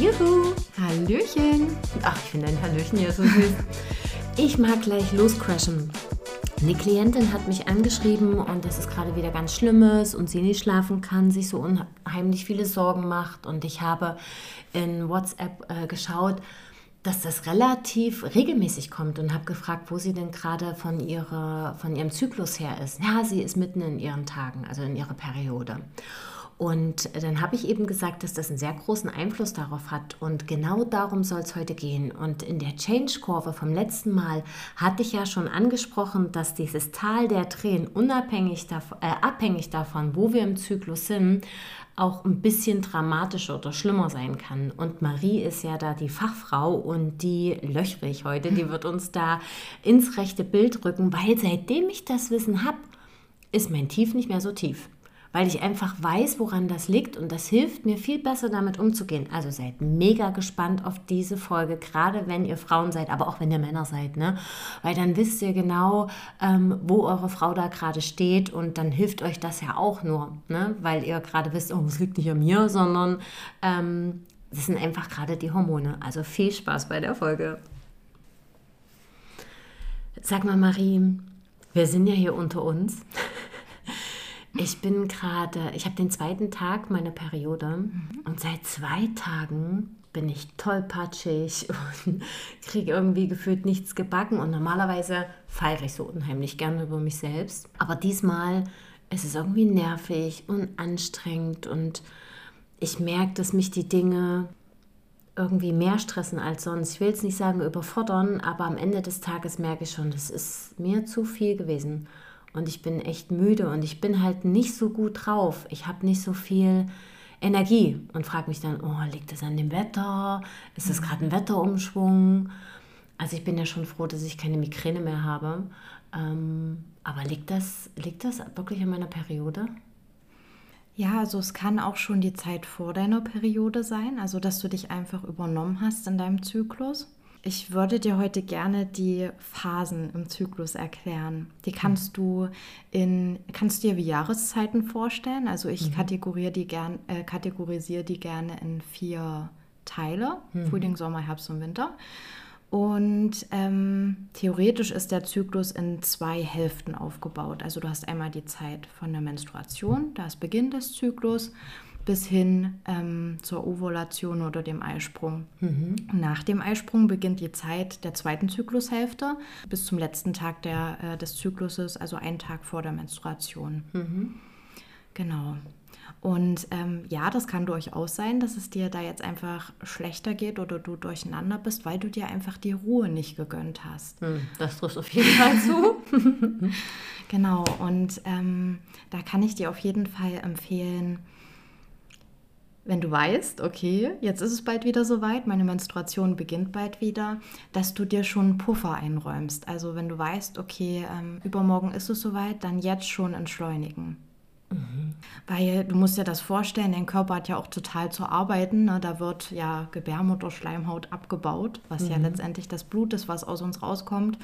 Juhu! Hallöchen! Ach, ich finde dein Hallöchen ja so süß. Ich mag gleich loscrashen. Eine Klientin hat mich angeschrieben und dass es gerade wieder ganz schlimm ist und sie nicht schlafen kann, sich so unheimlich viele Sorgen macht. Und ich habe in WhatsApp äh, geschaut, dass das relativ regelmäßig kommt und habe gefragt, wo sie denn gerade von, von ihrem Zyklus her ist. Ja, sie ist mitten in ihren Tagen, also in ihrer Periode. Und dann habe ich eben gesagt, dass das einen sehr großen Einfluss darauf hat. Und genau darum soll es heute gehen. Und in der Change-Kurve vom letzten Mal hatte ich ja schon angesprochen, dass dieses Tal der Tränen unabhängig davon, äh, abhängig davon, wo wir im Zyklus sind, auch ein bisschen dramatischer oder schlimmer sein kann. Und Marie ist ja da die Fachfrau und die löchrig heute, die wird uns da ins rechte Bild rücken, weil seitdem ich das Wissen habe, ist mein Tief nicht mehr so tief weil ich einfach weiß, woran das liegt und das hilft mir viel besser damit umzugehen. Also seid mega gespannt auf diese Folge, gerade wenn ihr Frauen seid, aber auch wenn ihr Männer seid, ne? Weil dann wisst ihr genau, ähm, wo eure Frau da gerade steht und dann hilft euch das ja auch nur, ne? Weil ihr gerade wisst, oh, es liegt nicht an mir, sondern ähm, das sind einfach gerade die Hormone. Also viel Spaß bei der Folge. Sag mal, Marie, wir sind ja hier unter uns. Ich bin gerade, ich habe den zweiten Tag meiner Periode mhm. und seit zwei Tagen bin ich tollpatschig und kriege irgendwie gefühlt nichts gebacken. Und normalerweise feiere ich so unheimlich gerne über mich selbst. Aber diesmal ist es irgendwie nervig und anstrengend und ich merke, dass mich die Dinge irgendwie mehr stressen als sonst. Ich will jetzt nicht sagen überfordern, aber am Ende des Tages merke ich schon, das ist mir zu viel gewesen und ich bin echt müde und ich bin halt nicht so gut drauf. Ich habe nicht so viel Energie und frage mich dann, oh, liegt das an dem Wetter? Ist das gerade ein Wetterumschwung? Also ich bin ja schon froh, dass ich keine Migräne mehr habe. Ähm, aber liegt das, liegt das wirklich an meiner Periode? Ja, also es kann auch schon die Zeit vor deiner Periode sein, also dass du dich einfach übernommen hast in deinem Zyklus. Ich würde dir heute gerne die Phasen im Zyklus erklären. Die kannst du in, kannst du dir wie Jahreszeiten vorstellen. Also ich mhm. kategoriere die gern, äh, kategorisiere die gerne in vier Teile: mhm. Frühling, Sommer, Herbst und Winter. Und ähm, theoretisch ist der Zyklus in zwei Hälften aufgebaut. Also du hast einmal die Zeit von der Menstruation, da ist Beginn des Zyklus bis hin ähm, zur Ovulation oder dem Eisprung. Mhm. Nach dem Eisprung beginnt die Zeit der zweiten Zyklushälfte bis zum letzten Tag der, äh, des Zykluses, also einen Tag vor der Menstruation. Mhm. Genau. Und ähm, ja, das kann durchaus sein, dass es dir da jetzt einfach schlechter geht oder du durcheinander bist, weil du dir einfach die Ruhe nicht gegönnt hast. Hm, das trifft auf jeden Fall zu. genau, und ähm, da kann ich dir auf jeden Fall empfehlen, wenn du weißt, okay, jetzt ist es bald wieder soweit, meine Menstruation beginnt bald wieder, dass du dir schon einen Puffer einräumst. Also wenn du weißt, okay, ähm, übermorgen ist es soweit, dann jetzt schon entschleunigen. Mhm. Weil du musst dir das vorstellen, dein Körper hat ja auch total zu arbeiten. Ne? Da wird ja Gebärmutterschleimhaut abgebaut, was mhm. ja letztendlich das Blut ist, was aus uns rauskommt.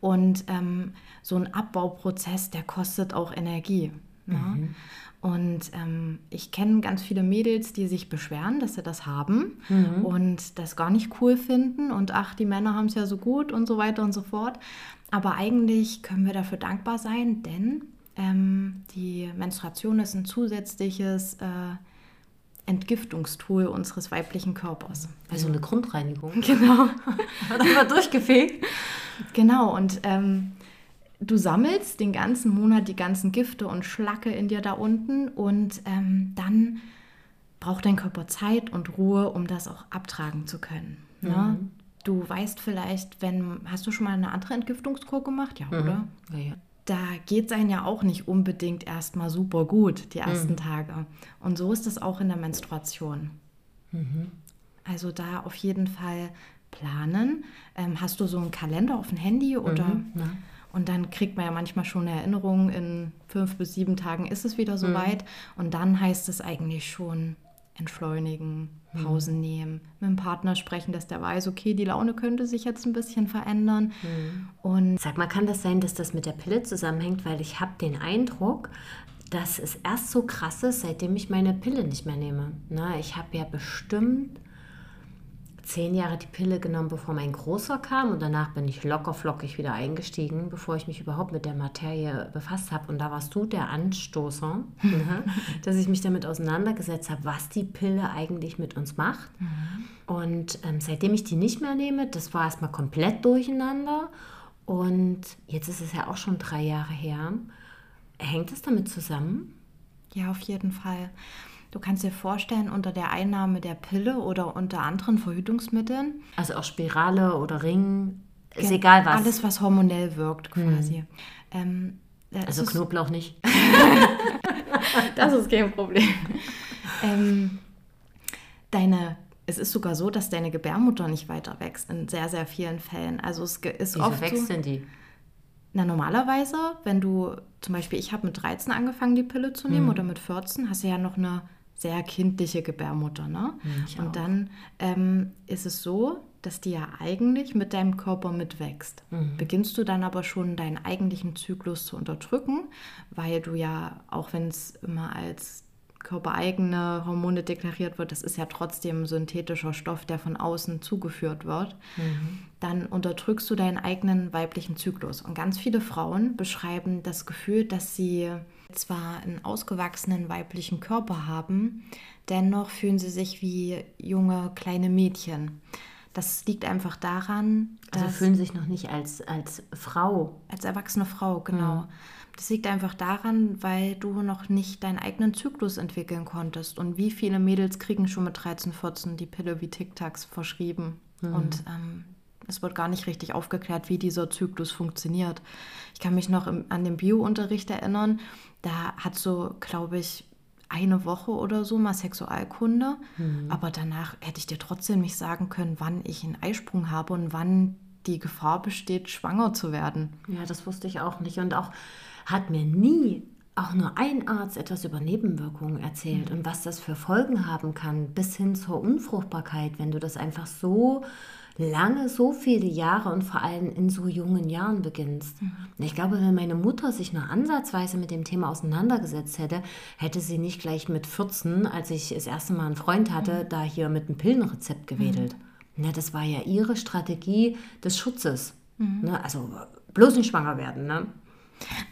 Und ähm, so ein Abbauprozess, der kostet auch Energie. Ne? Mhm. Und ähm, ich kenne ganz viele Mädels, die sich beschweren, dass sie das haben mhm. und das gar nicht cool finden und ach, die Männer haben es ja so gut und so weiter und so fort. Aber eigentlich können wir dafür dankbar sein, denn ähm, die Menstruation ist ein zusätzliches äh, Entgiftungstool unseres weiblichen Körpers. Also eine Grundreinigung. Genau. Hat immer durchgefegt. Genau, und ähm, du sammelst den ganzen Monat die ganzen Gifte und Schlacke in dir da unten und ähm, dann braucht dein Körper Zeit und Ruhe, um das auch abtragen zu können. Ne? Mhm. Du weißt vielleicht, wenn, hast du schon mal eine andere Entgiftungskur gemacht? Ja, mhm. oder? Ja, ja. Da geht es einem ja auch nicht unbedingt erstmal super gut, die ersten mhm. Tage. Und so ist es auch in der Menstruation. Mhm. Also da auf jeden Fall planen. Ähm, hast du so einen Kalender auf dem Handy oder? Mhm. Und dann kriegt man ja manchmal schon eine Erinnerung, in fünf bis sieben Tagen ist es wieder soweit. Mhm. Und dann heißt es eigentlich schon entschleunigen, mhm. Pausen mhm. nehmen, mit dem Partner sprechen, dass der weiß, okay, die Laune könnte sich jetzt ein bisschen verändern. Mhm. Und Sag mal, kann das sein, dass das mit der Pille zusammenhängt? Weil ich habe den Eindruck, dass es erst so krass ist, seitdem ich meine Pille nicht mehr nehme. Na, ich habe ja bestimmt zehn Jahre die Pille genommen, bevor mein Großer kam und danach bin ich locker flockig wieder eingestiegen, bevor ich mich überhaupt mit der Materie befasst habe. Und da warst du der Anstoßer, ne? dass ich mich damit auseinandergesetzt habe, was die Pille eigentlich mit uns macht. Mhm. Und ähm, seitdem ich die nicht mehr nehme, das war erstmal komplett durcheinander. Und jetzt ist es ja auch schon drei Jahre her. Hängt es damit zusammen? Ja, auf jeden Fall. Du kannst dir vorstellen, unter der Einnahme der Pille oder unter anderen Verhütungsmitteln. Also auch Spirale oder Ring, ist egal was. Alles, was hormonell wirkt quasi. Hm. Ähm, also Knoblauch nicht. das ist kein Problem. ähm, deine es ist sogar so, dass deine Gebärmutter nicht weiter wächst in sehr, sehr vielen Fällen. Also es ist Wieso oft wächst so, denn die? Na, normalerweise, wenn du, zum Beispiel, ich habe mit 13 angefangen, die Pille zu nehmen hm. oder mit 14, hast du ja noch eine sehr kindliche Gebärmutter. Ne? Ich und auch. dann ähm, ist es so, dass die ja eigentlich mit deinem Körper mitwächst. Mhm. Beginnst du dann aber schon deinen eigentlichen Zyklus zu unterdrücken, weil du ja, auch wenn es immer als körpereigene Hormone deklariert wird, das ist ja trotzdem synthetischer Stoff, der von außen zugeführt wird, mhm. dann unterdrückst du deinen eigenen weiblichen Zyklus. Und ganz viele Frauen beschreiben das Gefühl, dass sie zwar einen ausgewachsenen weiblichen Körper haben, dennoch fühlen sie sich wie junge kleine Mädchen. Das liegt einfach daran, dass. Also fühlen sich noch nicht als, als Frau. Als erwachsene Frau, genau. Mhm. Das liegt einfach daran, weil du noch nicht deinen eigenen Zyklus entwickeln konntest. Und wie viele Mädels kriegen schon mit 13, 14 die Pille wie Tic-Tacs verschrieben? Mhm. Und ähm, es wird gar nicht richtig aufgeklärt, wie dieser Zyklus funktioniert. Ich kann mich noch im, an den Bio-Unterricht erinnern. Da hat so, glaube ich, eine Woche oder so mal Sexualkunde. Mhm. Aber danach hätte ich dir trotzdem nicht sagen können, wann ich einen Eisprung habe und wann die Gefahr besteht, schwanger zu werden. Ja, das wusste ich auch nicht. Und auch hat mir nie auch nur ein Arzt etwas über Nebenwirkungen erzählt mhm. und was das für Folgen haben kann, bis hin zur Unfruchtbarkeit, wenn du das einfach so lange, so viele Jahre und vor allem in so jungen Jahren beginnst. Mhm. Ich glaube, wenn meine Mutter sich nur ansatzweise mit dem Thema auseinandergesetzt hätte, hätte sie nicht gleich mit 14, als ich das erste Mal einen Freund hatte, mhm. da hier mit einem Pillenrezept gewedelt. Mhm. Ja, das war ja ihre Strategie des Schutzes. Mhm. Ne? Also bloß nicht schwanger werden. Ne?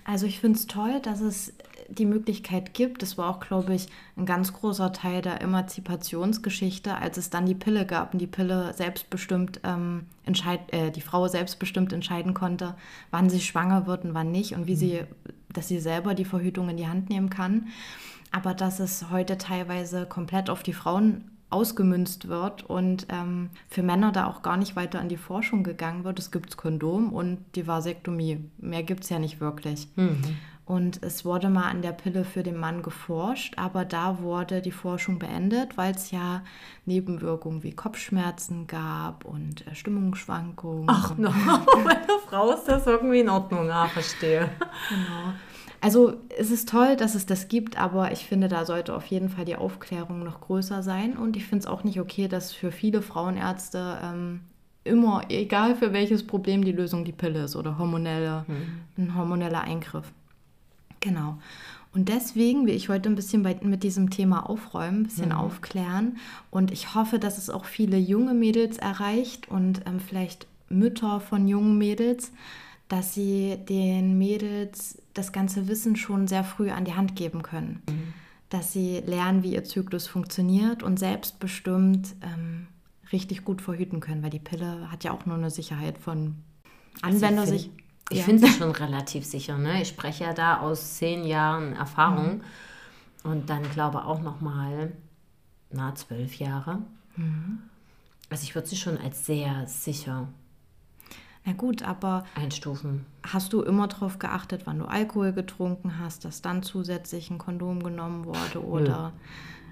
Also ich finde es toll, dass es die Möglichkeit gibt. Das war auch, glaube ich, ein ganz großer Teil der Emanzipationsgeschichte, als es dann die Pille gab und die Pille selbstbestimmt ähm, entscheid äh, die Frau selbstbestimmt entscheiden konnte, wann sie schwanger wird und wann nicht und wie mhm. sie, dass sie selber die Verhütung in die Hand nehmen kann. Aber dass es heute teilweise komplett auf die Frauen ausgemünzt wird und ähm, für Männer da auch gar nicht weiter in die Forschung gegangen wird. Es gibt Kondom und die Vasektomie. Mehr gibt es ja nicht wirklich. Mhm. Und es wurde mal an der Pille für den Mann geforscht, aber da wurde die Forschung beendet, weil es ja Nebenwirkungen wie Kopfschmerzen gab und äh, Stimmungsschwankungen. Ach, no. bei der Frau ist das irgendwie in Ordnung. Ah, verstehe. Genau. Also es ist toll, dass es das gibt, aber ich finde, da sollte auf jeden Fall die Aufklärung noch größer sein. Und ich finde es auch nicht okay, dass für viele Frauenärzte ähm, immer, egal für welches Problem, die Lösung die Pille ist oder hormonelle, mhm. ein hormoneller Eingriff. Genau. Und deswegen will ich heute ein bisschen bei, mit diesem Thema aufräumen, ein bisschen mhm. aufklären. Und ich hoffe, dass es auch viele junge Mädels erreicht und ähm, vielleicht Mütter von jungen Mädels, dass sie den Mädels das ganze Wissen schon sehr früh an die Hand geben können. Mhm. Dass sie lernen, wie ihr Zyklus funktioniert und selbstbestimmt ähm, richtig gut verhüten können, weil die Pille hat ja auch nur eine Sicherheit von Anwender also sich. Ich ja. finde sie schon relativ sicher. Ne? Ich spreche ja da aus zehn Jahren Erfahrung mhm. und dann glaube auch noch mal na zwölf Jahre. Mhm. Also ich würde sie schon als sehr sicher na gut, aber einstufen. Hast du immer darauf geachtet, wann du Alkohol getrunken hast, dass dann zusätzlich ein Kondom genommen wurde oder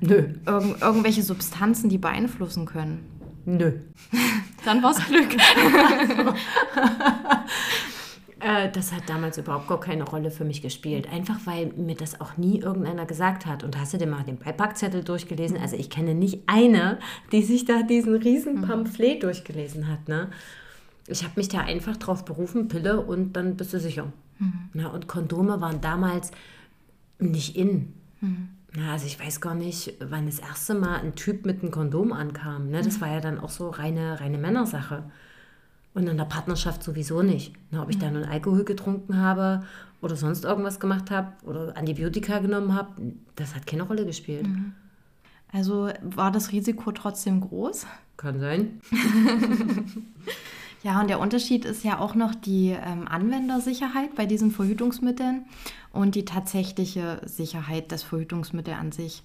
Nö. Irg irgendwelche Substanzen, die beeinflussen können? Nö. dann war's Glück. Äh, das hat damals überhaupt gar keine Rolle für mich gespielt. Einfach weil mir das auch nie irgendeiner gesagt hat. Und hast du dir mal den Beipackzettel durchgelesen? Also ich kenne nicht eine, die sich da diesen riesen mhm. Pamphlet durchgelesen hat. Ne? ich habe mich da einfach drauf berufen, Pille und dann bist du sicher. Mhm. Na, und Kondome waren damals nicht in. Mhm. Na, also ich weiß gar nicht, wann das erste Mal ein Typ mit einem Kondom ankam. Ne? Das mhm. war ja dann auch so reine, reine Männersache. Und in der Partnerschaft sowieso nicht. Ne? Ob ich mhm. da nun Alkohol getrunken habe oder sonst irgendwas gemacht habe oder Antibiotika genommen habe, das hat keine Rolle gespielt. Mhm. Also war das Risiko trotzdem groß? Kann sein. ja, und der Unterschied ist ja auch noch die ähm, Anwendersicherheit bei diesen Verhütungsmitteln und die tatsächliche Sicherheit des Verhütungsmittels an sich.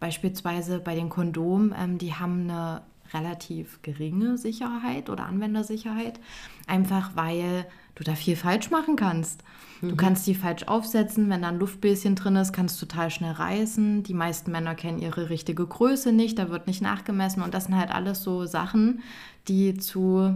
Beispielsweise bei den Kondomen, ähm, die haben eine relativ geringe Sicherheit oder Anwendersicherheit, einfach weil du da viel falsch machen kannst. Du mhm. kannst die falsch aufsetzen, wenn da ein Luftbläschen drin ist, kannst du total schnell reißen. Die meisten Männer kennen ihre richtige Größe nicht, da wird nicht nachgemessen und das sind halt alles so Sachen, die zu,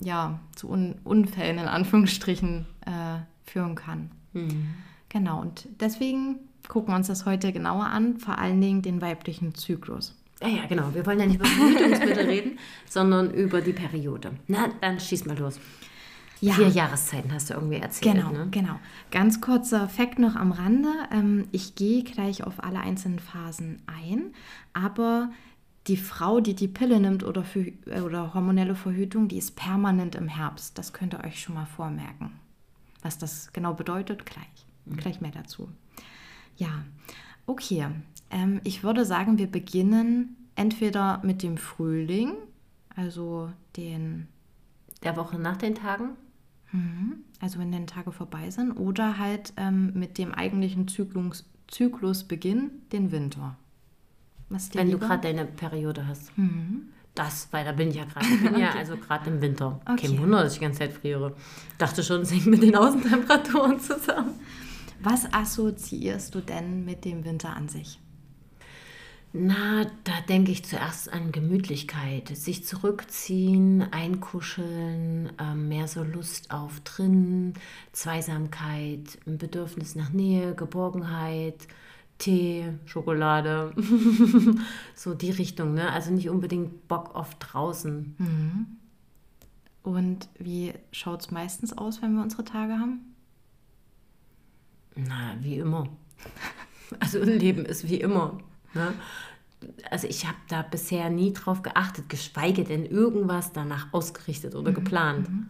ja, zu Un Unfällen in Anführungsstrichen äh, führen kann. Mhm. Genau, und deswegen gucken wir uns das heute genauer an, vor allen Dingen den weiblichen Zyklus. Ja, ja, genau. Wir wollen ja nicht über Verhütungsmittel reden, sondern über die Periode. Na, dann schieß mal los. Ja. Vier Jahreszeiten hast du irgendwie erzählt. Genau, ne? genau. Ganz kurzer Fakt noch am Rande. Ähm, ich gehe gleich auf alle einzelnen Phasen ein, aber die Frau, die die Pille nimmt oder, für, äh, oder hormonelle Verhütung, die ist permanent im Herbst. Das könnt ihr euch schon mal vormerken. Was das genau bedeutet, gleich. Mhm. Gleich mehr dazu. Ja, okay. Ähm, ich würde sagen, wir beginnen entweder mit dem Frühling, also den... Der Woche nach den Tagen? Mhm. Also wenn dann Tage vorbei sind. Oder halt ähm, mit dem eigentlichen Zyklus, Zyklusbeginn, den Winter. wenn lieber? du gerade deine Periode hast. Mhm. Das, weil da bin ich ja gerade. Ich bin okay. ja also gerade im Winter. Okay. Kein Wunder, dass ich die ganze Zeit friere. Dachte schon, es hängt mit den Außentemperaturen zusammen. Was assoziierst du denn mit dem Winter an sich? Na, da denke ich zuerst an Gemütlichkeit, sich zurückziehen, einkuscheln, äh, mehr so Lust auf drinnen, Zweisamkeit, ein Bedürfnis nach Nähe, Geborgenheit, Tee, Schokolade, so die Richtung, ne? Also nicht unbedingt Bock auf draußen. Mhm. Und wie schaut es meistens aus, wenn wir unsere Tage haben? Na, wie immer. Also Leben ist wie immer. Ne? Also ich habe da bisher nie drauf geachtet, geschweige denn irgendwas danach ausgerichtet oder mhm. geplant. Mhm.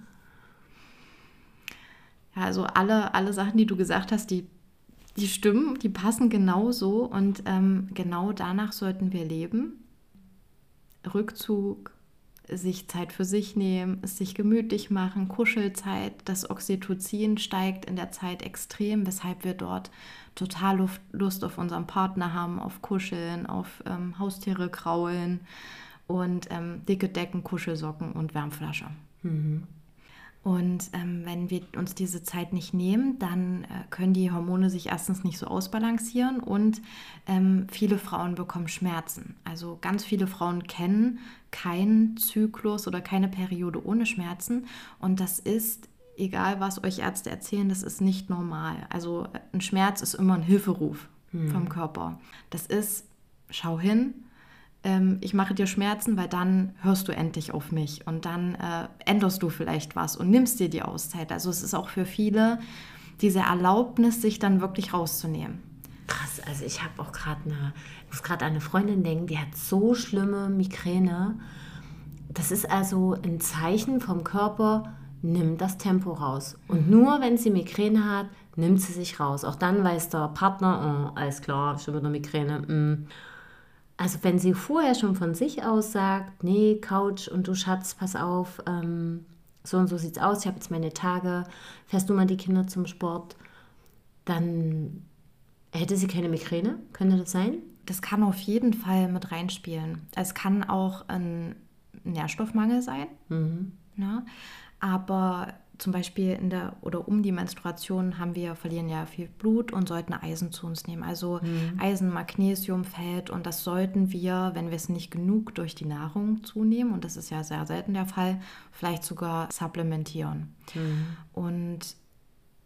Ja, also alle, alle Sachen, die du gesagt hast, die, die stimmen, die passen genau so und ähm, genau danach sollten wir leben. Rückzug, sich Zeit für sich nehmen, es sich gemütlich machen, Kuschelzeit. Das Oxytocin steigt in der Zeit extrem, weshalb wir dort total Lust auf unseren Partner haben, auf Kuscheln, auf ähm, Haustiere kraulen und ähm, dicke Decken, Kuschelsocken und Wärmflasche. Mhm. Und ähm, wenn wir uns diese Zeit nicht nehmen, dann äh, können die Hormone sich erstens nicht so ausbalancieren und ähm, viele Frauen bekommen Schmerzen. Also ganz viele Frauen kennen keinen Zyklus oder keine Periode ohne Schmerzen und das ist egal was euch Ärzte erzählen, das ist nicht normal. Also äh, ein Schmerz ist immer ein Hilferuf hm. vom Körper. Das ist, schau hin, ähm, ich mache dir Schmerzen, weil dann hörst du endlich auf mich und dann äh, änderst du vielleicht was und nimmst dir die Auszeit. Also es ist auch für viele diese Erlaubnis, sich dann wirklich rauszunehmen. Krass, also ich habe auch gerade eine, ich muss gerade an eine Freundin denken, die hat so schlimme Migräne. Das ist also ein Zeichen vom Körper, nimm das Tempo raus. Und nur wenn sie Migräne hat, nimmt sie sich raus. Auch dann weiß der Partner, oh, alles klar, schon wieder Migräne. Mm. Also wenn sie vorher schon von sich aus sagt, nee, Couch und du Schatz, pass auf, ähm, so und so sieht's aus, ich habe jetzt meine Tage, fährst du mal die Kinder zum Sport, dann hätte sie keine Migräne, könnte das sein? Das kann auf jeden Fall mit reinspielen. Es kann auch ein Nährstoffmangel sein. Mhm. Ja? Aber zum Beispiel in der oder um die Menstruation haben wir, verlieren ja viel Blut und sollten Eisen zu uns nehmen. Also mhm. Eisen, Magnesium, Fett und das sollten wir, wenn wir es nicht genug durch die Nahrung zunehmen, und das ist ja sehr selten der Fall, vielleicht sogar supplementieren. Mhm. Und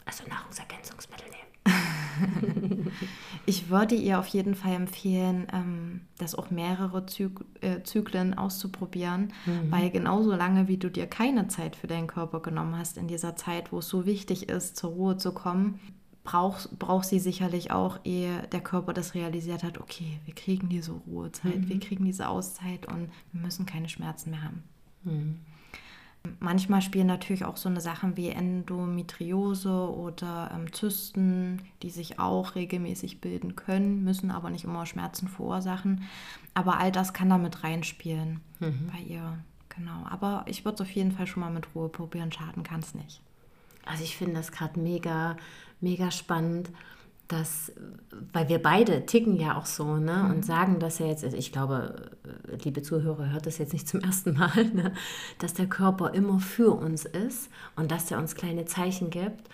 also Nahrungsergänzungsmittel nehmen. ich würde ihr auf jeden Fall empfehlen, ähm, das auch mehrere Zyk äh, Zyklen auszuprobieren, mhm. weil genauso lange, wie du dir keine Zeit für deinen Körper genommen hast in dieser Zeit, wo es so wichtig ist, zur Ruhe zu kommen, braucht, braucht sie sicherlich auch, ehe der Körper das realisiert hat, okay, wir kriegen diese Ruhezeit, mhm. wir kriegen diese Auszeit und wir müssen keine Schmerzen mehr haben. Mhm. Manchmal spielen natürlich auch so eine Sachen wie Endometriose oder ähm, Zysten, die sich auch regelmäßig bilden können, müssen aber nicht immer Schmerzen verursachen. Aber all das kann da mit reinspielen mhm. bei ihr. Genau. Aber ich würde es auf jeden Fall schon mal mit Ruhe probieren. Schaden kann es nicht. Also ich finde das gerade mega, mega spannend, dass, weil wir beide ticken ja auch so, ne? Und mhm. sagen das ja jetzt, ich glaube, liebe Zuhörer, hört das jetzt nicht zum ersten Mal, ne? dass der Körper immer für uns ist und dass er uns kleine Zeichen gibt.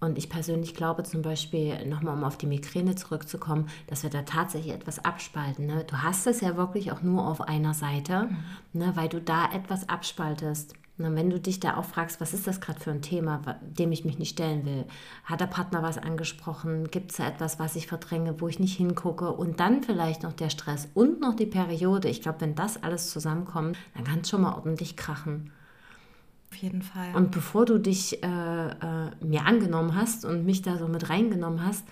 Und ich persönlich glaube zum Beispiel, nochmal um auf die Migräne zurückzukommen, dass wir da tatsächlich etwas abspalten. Ne? Du hast es ja wirklich auch nur auf einer Seite, mhm. ne? weil du da etwas abspaltest. Na, wenn du dich da auch fragst, was ist das gerade für ein Thema, dem ich mich nicht stellen will? Hat der Partner was angesprochen? Gibt es da etwas, was ich verdränge, wo ich nicht hingucke? Und dann vielleicht noch der Stress und noch die Periode. Ich glaube, wenn das alles zusammenkommt, dann kann es schon mal ordentlich krachen. Auf jeden Fall. Und bevor du dich äh, äh, mir angenommen hast und mich da so mit reingenommen hast,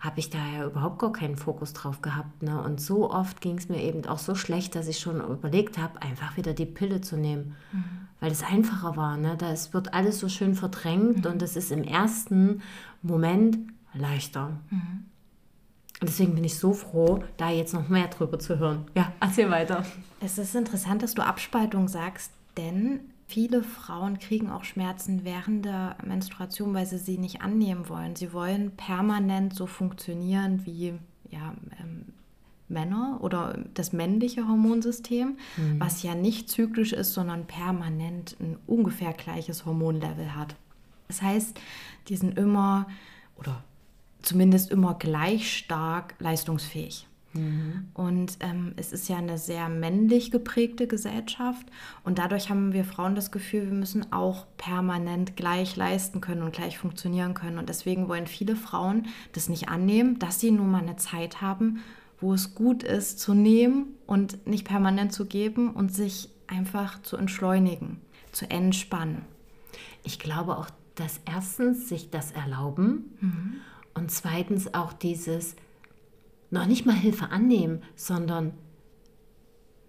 habe ich da ja überhaupt gar keinen Fokus drauf gehabt. Ne? Und so oft ging es mir eben auch so schlecht, dass ich schon überlegt habe, einfach wieder die Pille zu nehmen. Mhm. Weil es einfacher war. Ne? Da es wird alles so schön verdrängt mhm. und es ist im ersten Moment leichter. Mhm. Und deswegen bin ich so froh, da jetzt noch mehr drüber zu hören. Ja, erzähl weiter. Es ist interessant, dass du Abspaltung sagst, denn Viele Frauen kriegen auch Schmerzen während der Menstruation, weil sie sie nicht annehmen wollen. Sie wollen permanent so funktionieren wie ja, ähm, Männer oder das männliche Hormonsystem, mhm. was ja nicht zyklisch ist, sondern permanent ein ungefähr gleiches Hormonlevel hat. Das heißt, die sind immer oder zumindest immer gleich stark leistungsfähig. Mhm. Und ähm, es ist ja eine sehr männlich geprägte Gesellschaft und dadurch haben wir Frauen das Gefühl, wir müssen auch permanent gleich leisten können und gleich funktionieren können. Und deswegen wollen viele Frauen das nicht annehmen, dass sie nun mal eine Zeit haben, wo es gut ist zu nehmen und nicht permanent zu geben und sich einfach zu entschleunigen, zu entspannen. Ich glaube auch, dass erstens sich das erlauben mhm. und zweitens auch dieses noch nicht mal Hilfe annehmen, sondern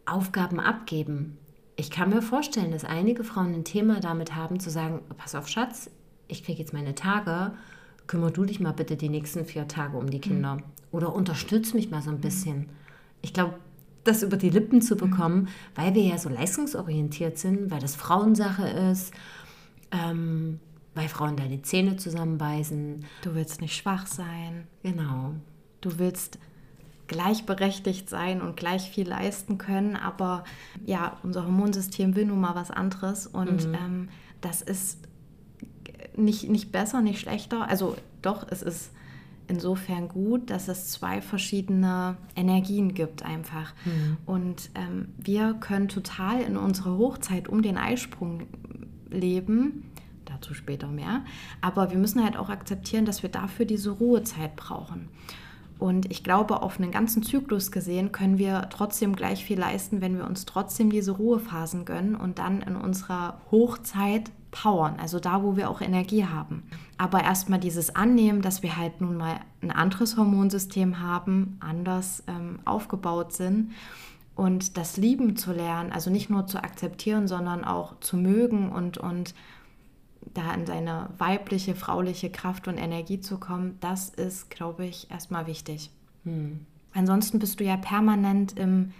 Aufgaben abgeben. Ich kann mir vorstellen, dass einige Frauen ein Thema damit haben, zu sagen, pass auf Schatz, ich kriege jetzt meine Tage, kümmer du dich mal bitte die nächsten vier Tage um die mhm. Kinder. Mhm. Oder unterstütz mich mal so ein bisschen. Ich glaube, das über die Lippen zu bekommen, weil wir ja so leistungsorientiert sind, weil das Frauensache ist, ähm, weil Frauen deine Zähne zusammenbeißen. Du willst nicht schwach sein. Genau. Du willst gleichberechtigt sein und gleich viel leisten können. Aber ja, unser Hormonsystem will nun mal was anderes und mhm. ähm, das ist nicht, nicht besser, nicht schlechter. Also doch, es ist insofern gut, dass es zwei verschiedene Energien gibt einfach. Mhm. Und ähm, wir können total in unserer Hochzeit um den Eisprung leben. Dazu später mehr. Aber wir müssen halt auch akzeptieren, dass wir dafür diese Ruhezeit brauchen. Und ich glaube, auf einen ganzen Zyklus gesehen können wir trotzdem gleich viel leisten, wenn wir uns trotzdem diese Ruhephasen gönnen und dann in unserer Hochzeit powern, also da, wo wir auch Energie haben. Aber erstmal dieses Annehmen, dass wir halt nun mal ein anderes Hormonsystem haben, anders ähm, aufgebaut sind und das Lieben zu lernen, also nicht nur zu akzeptieren, sondern auch zu mögen und, und da in seine weibliche, frauliche Kraft und Energie zu kommen, das ist, glaube ich, erstmal wichtig. Hm. Ansonsten bist du ja permanent im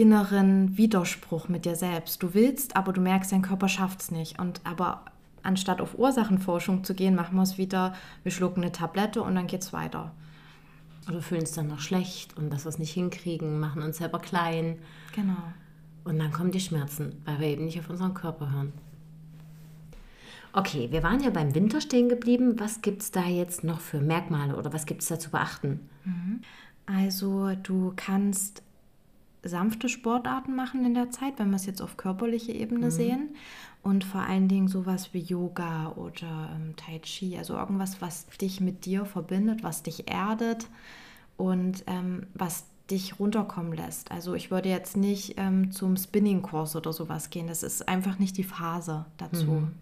inneren Widerspruch mit dir selbst. Du willst, aber du merkst, dein Körper schafft es nicht. Und aber anstatt auf Ursachenforschung zu gehen, machen wir es wieder, wir schlucken eine Tablette und dann geht es weiter. Oder fühlen es dann noch schlecht und dass wir es nicht hinkriegen, machen uns selber klein. Genau. Und dann kommen die Schmerzen, weil wir eben nicht auf unseren Körper hören. Okay, wir waren ja beim Winter stehen geblieben. Was gibt es da jetzt noch für Merkmale oder was gibt es da zu beachten? Mhm. Also du kannst sanfte Sportarten machen in der Zeit, wenn wir es jetzt auf körperliche Ebene mhm. sehen. Und vor allen Dingen sowas wie Yoga oder ähm, Tai Chi, also irgendwas, was dich mit dir verbindet, was dich erdet und ähm, was dich runterkommen lässt. Also ich würde jetzt nicht ähm, zum Spinning-Kurs oder sowas gehen. Das ist einfach nicht die Phase dazu. Mhm.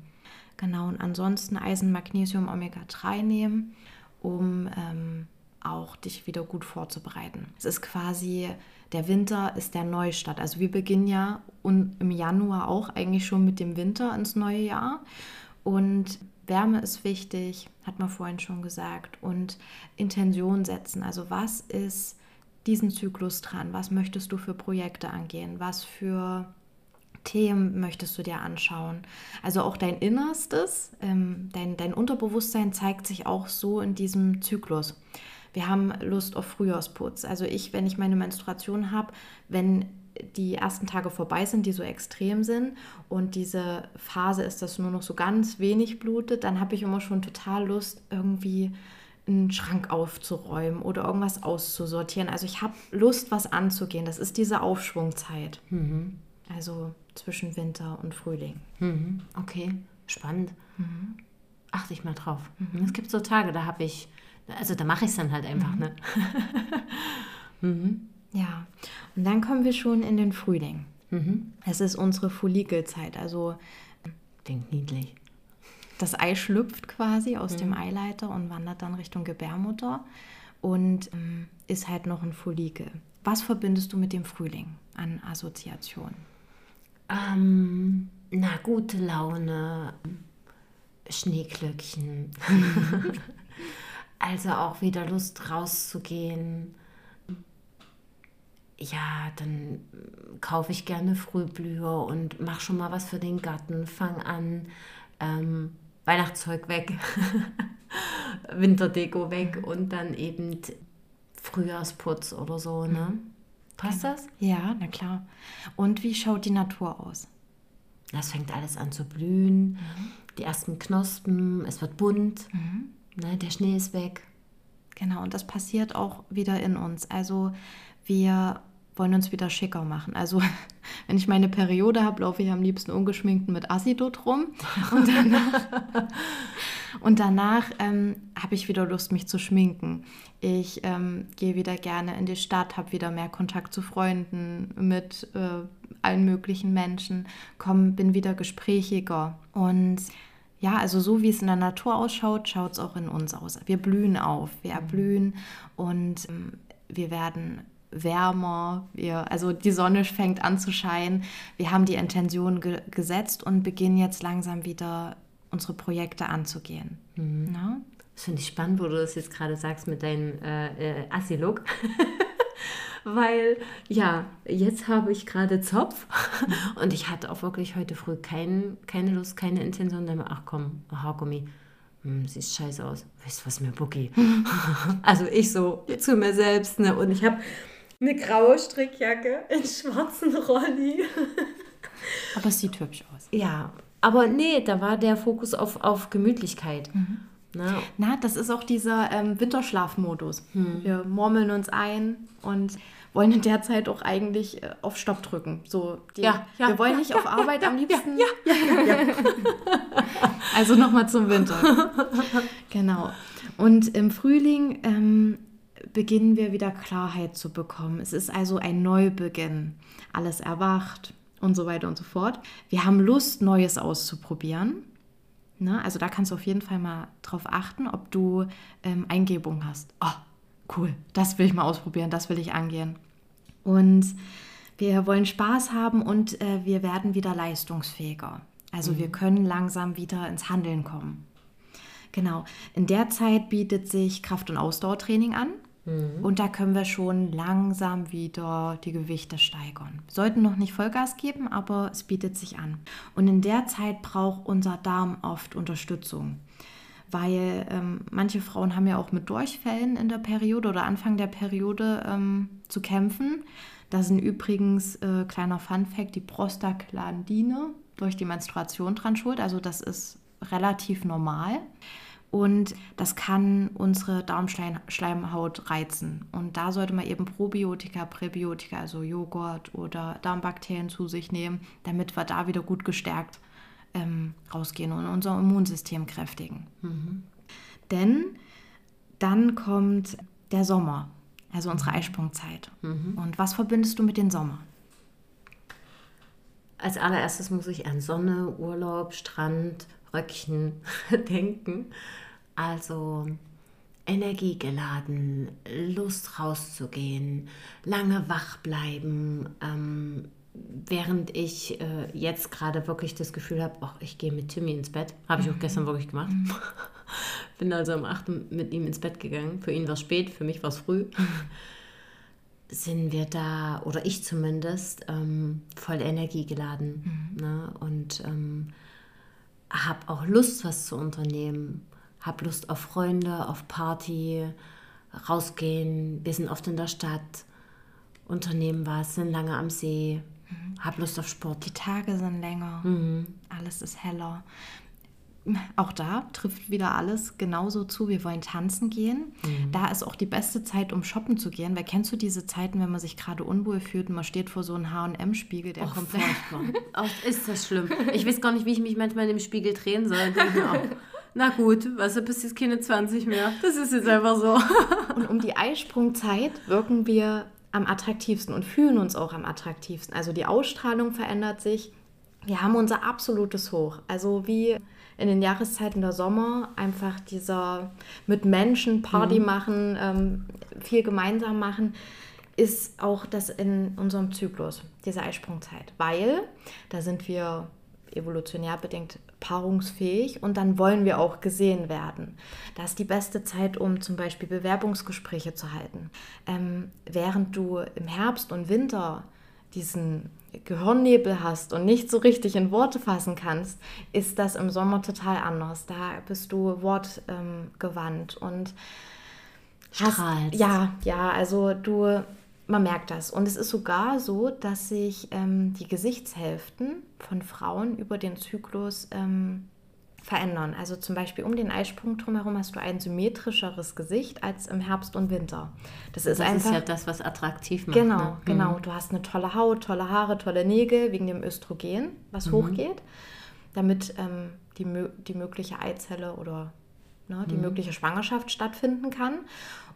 Genau, und ansonsten Eisen, Magnesium, Omega-3 nehmen um ähm, auch dich wieder gut vorzubereiten. Es ist quasi, der Winter ist der Neustart. Also wir beginnen ja im Januar auch eigentlich schon mit dem Winter ins neue Jahr. Und Wärme ist wichtig, hat man vorhin schon gesagt. Und Intention setzen. Also was ist diesen Zyklus dran? Was möchtest du für Projekte angehen? Was für Themen möchtest du dir anschauen? Also auch dein Innerstes, ähm, dein, dein Unterbewusstsein zeigt sich auch so in diesem Zyklus. Wir haben Lust auf Frühjahrsputz. Also ich, wenn ich meine Menstruation habe, wenn die ersten Tage vorbei sind, die so extrem sind und diese Phase ist, dass nur noch so ganz wenig blutet, dann habe ich immer schon total Lust, irgendwie einen Schrank aufzuräumen oder irgendwas auszusortieren. Also ich habe Lust, was anzugehen. Das ist diese Aufschwungzeit. Mhm. Also zwischen Winter und Frühling. Mhm. Okay, spannend. Mhm. Achte ich mal drauf. Mhm. Es gibt so Tage, da habe ich, also da mache ich es dann halt einfach. Mhm. Ne? Mhm. Ja, und dann kommen wir schon in den Frühling. Es ist unsere Follikelzeit, also klingt niedlich. Das Ei schlüpft quasi aus dem Eileiter und wandert dann Richtung Gebärmutter und ähm, ist halt noch ein Follikel. Was verbindest du mit dem Frühling an Assoziationen? Ähm, na, gute Laune, Schneeglöckchen. also auch wieder Lust rauszugehen. Ja, dann kaufe ich gerne Frühblüher und mache schon mal was für den Garten. Fang an, ähm, Weihnachtszeug weg, Winterdeko weg und dann eben Frühjahrsputz oder so, ne? Mhm. Passt das? Ja, na klar. Und wie schaut die Natur aus? Es fängt alles an zu blühen, mhm. die ersten Knospen, es wird bunt, mhm. Ne, der Schnee ist weg. Genau, und das passiert auch wieder in uns. Also wir wollen uns wieder schicker machen. Also wenn ich meine Periode habe, laufe ich am liebsten ungeschminkt mit Acidot rum. Und danach, und danach ähm, habe ich wieder Lust, mich zu schminken. Ich ähm, gehe wieder gerne in die Stadt, habe wieder mehr Kontakt zu Freunden, mit äh, allen möglichen Menschen, komm, bin wieder gesprächiger. Und ja, also so wie es in der Natur ausschaut, schaut es auch in uns aus. Wir blühen auf, wir erblühen und ähm, wir werden wärmer, wir, also die Sonne fängt an zu scheinen. Wir haben die Intention ge gesetzt und beginnen jetzt langsam wieder unsere Projekte anzugehen. Mhm. Das finde ich spannend, wo du das jetzt gerade sagst mit deinem äh, äh, Assi-Look. Weil, ja, jetzt habe ich gerade Zopf und ich hatte auch wirklich heute früh kein, keine Lust, keine Intention. Dann, ach komm, Haargummi, hm, siehst scheiße aus. Weißt du was, mir Bucki? also ich so zu mir selbst, ne? Und ich habe eine graue Strickjacke in schwarzen Rolli. Aber es sieht hübsch aus. Ja, aber nee, da war der Fokus auf, auf Gemütlichkeit. Mhm. Na? Na, das ist auch dieser ähm, Winterschlafmodus. Hm. Wir murmeln uns ein und wollen in der Zeit auch eigentlich äh, auf Stopp drücken. So, die, ja, ja, wir wollen ja, nicht auf Arbeit am liebsten. Also nochmal zum Winter. genau. Und im Frühling ähm, beginnen wir wieder Klarheit zu bekommen. Es ist also ein Neubeginn. Alles erwacht und so weiter und so fort. Wir haben Lust, Neues auszuprobieren. Ne? Also da kannst du auf jeden Fall mal drauf achten, ob du ähm, Eingebung hast. Oh, cool, das will ich mal ausprobieren, das will ich angehen. Und wir wollen Spaß haben und äh, wir werden wieder leistungsfähiger. Also mhm. wir können langsam wieder ins Handeln kommen. Genau, in der Zeit bietet sich Kraft- und Ausdauertraining an. Mhm. Und da können wir schon langsam wieder die Gewichte steigern. Sollten noch nicht Vollgas geben, aber es bietet sich an. Und in der Zeit braucht unser Darm oft Unterstützung. Weil ähm, manche Frauen haben ja auch mit Durchfällen in der Periode oder Anfang der Periode ähm, zu kämpfen. Da sind übrigens, äh, kleiner Funfact, die Prostaglandine durch die Menstruation dran schuld. Also das ist relativ normal und das kann unsere Darmschleimhaut reizen. Und da sollte man eben Probiotika, Präbiotika, also Joghurt oder Darmbakterien zu sich nehmen, damit wir da wieder gut gestärkt ähm, rausgehen und unser Immunsystem kräftigen. Mhm. Denn dann kommt der Sommer, also unsere Eisprungzeit. Mhm. Und was verbindest du mit dem Sommer? Als allererstes muss ich an Sonne, Urlaub, Strand, Röckchen denken. Also energiegeladen, Lust rauszugehen, lange wach bleiben, ähm, während ich äh, jetzt gerade wirklich das Gefühl habe, ach, ich gehe mit Timmy ins Bett. Habe ich auch mhm. gestern wirklich gemacht. Mhm. Bin also um 8 mit ihm ins Bett gegangen. Für ihn war es spät, für mich war es früh. Sind wir da, oder ich zumindest, ähm, voll energiegeladen. Mhm. Ne? Und ähm, habe auch Lust, was zu unternehmen. Habe Lust auf Freunde, auf Party, rausgehen. Wir sind oft in der Stadt, unternehmen was, sind lange am See. Mhm. Hab Lust auf Sport. Die Tage sind länger. Mhm. Alles ist heller. Auch da trifft wieder alles genauso zu. Wir wollen tanzen gehen. Mhm. Da ist auch die beste Zeit, um shoppen zu gehen. Weil kennst du diese Zeiten, wenn man sich gerade unwohl fühlt und man steht vor so einem H&M-Spiegel, der oh, kommt oh, ist das schlimm. Ich weiß gar nicht, wie ich mich manchmal in dem Spiegel drehen soll. Na gut, was du bist jetzt keine 20 mehr. Das ist jetzt einfach so. und um die Eisprungzeit wirken wir am attraktivsten und fühlen uns auch am attraktivsten. Also die Ausstrahlung verändert sich. Wir haben unser absolutes Hoch. Also wie in den Jahreszeiten der Sommer einfach dieser mit Menschen Party mhm. machen, ähm, viel gemeinsam machen, ist auch das in unserem Zyklus, diese Eisprungzeit. Weil da sind wir evolutionär bedingt paarungsfähig und dann wollen wir auch gesehen werden. Das ist die beste Zeit, um zum Beispiel Bewerbungsgespräche zu halten. Ähm, während du im Herbst und Winter diesen Gehirnnebel hast und nicht so richtig in Worte fassen kannst, ist das im Sommer total anders. Da bist du wortgewandt ähm, und hast, ja, ja, also du man merkt das. Und es ist sogar so, dass sich ähm, die Gesichtshälften von Frauen über den Zyklus ähm, verändern. Also zum Beispiel um den Eisprung drumherum hast du ein symmetrischeres Gesicht als im Herbst und Winter. Das ist das einfach. ist ja das, was attraktiv macht. Genau, ne? genau. Mhm. Du hast eine tolle Haut, tolle Haare, tolle Nägel wegen dem Östrogen, was mhm. hochgeht, damit ähm, die, die mögliche Eizelle oder ne, die mhm. mögliche Schwangerschaft stattfinden kann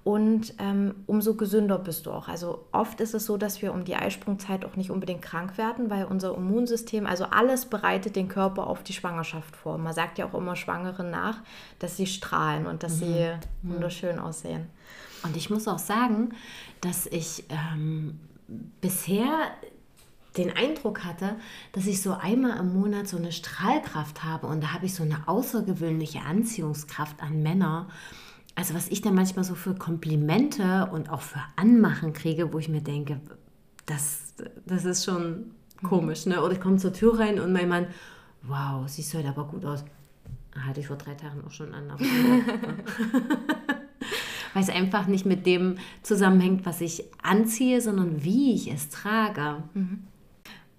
und ähm, umso gesünder bist du auch. Also oft ist es so, dass wir um die Eisprungzeit auch nicht unbedingt krank werden, weil unser Immunsystem, also alles bereitet den Körper auf die Schwangerschaft vor. Man sagt ja auch immer Schwangeren nach, dass sie strahlen und dass mhm. sie wunderschön aussehen. Und ich muss auch sagen, dass ich ähm, bisher den Eindruck hatte, dass ich so einmal im Monat so eine Strahlkraft habe und da habe ich so eine außergewöhnliche Anziehungskraft an Männer also was ich da manchmal so für Komplimente und auch für Anmachen kriege, wo ich mir denke, das, das ist schon komisch. Ne? Oder ich komme zur Tür rein und mein Mann, wow, siehst du heute aber gut aus. Hatte ich vor drei Tagen auch schon an. Weil es einfach nicht mit dem zusammenhängt, was ich anziehe, sondern wie ich es trage. Mhm.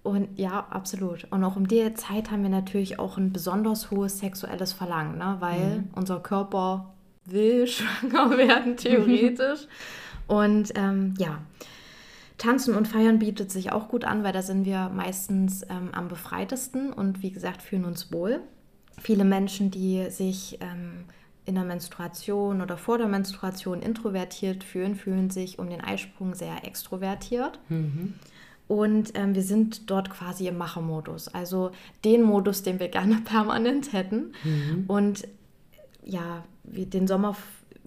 Und ja, absolut. Und auch um die Zeit haben wir natürlich auch ein besonders hohes sexuelles Verlangen, ne? weil mhm. unser Körper will schwanger werden, theoretisch. und ähm, ja, Tanzen und Feiern bietet sich auch gut an, weil da sind wir meistens ähm, am befreitesten und wie gesagt fühlen uns wohl. Viele Menschen, die sich ähm, in der Menstruation oder vor der Menstruation introvertiert fühlen, fühlen sich um den Eisprung sehr extrovertiert. Mhm. Und ähm, wir sind dort quasi im Machermodus, also den Modus, den wir gerne permanent hätten. Mhm. Und ja, wie den Sommer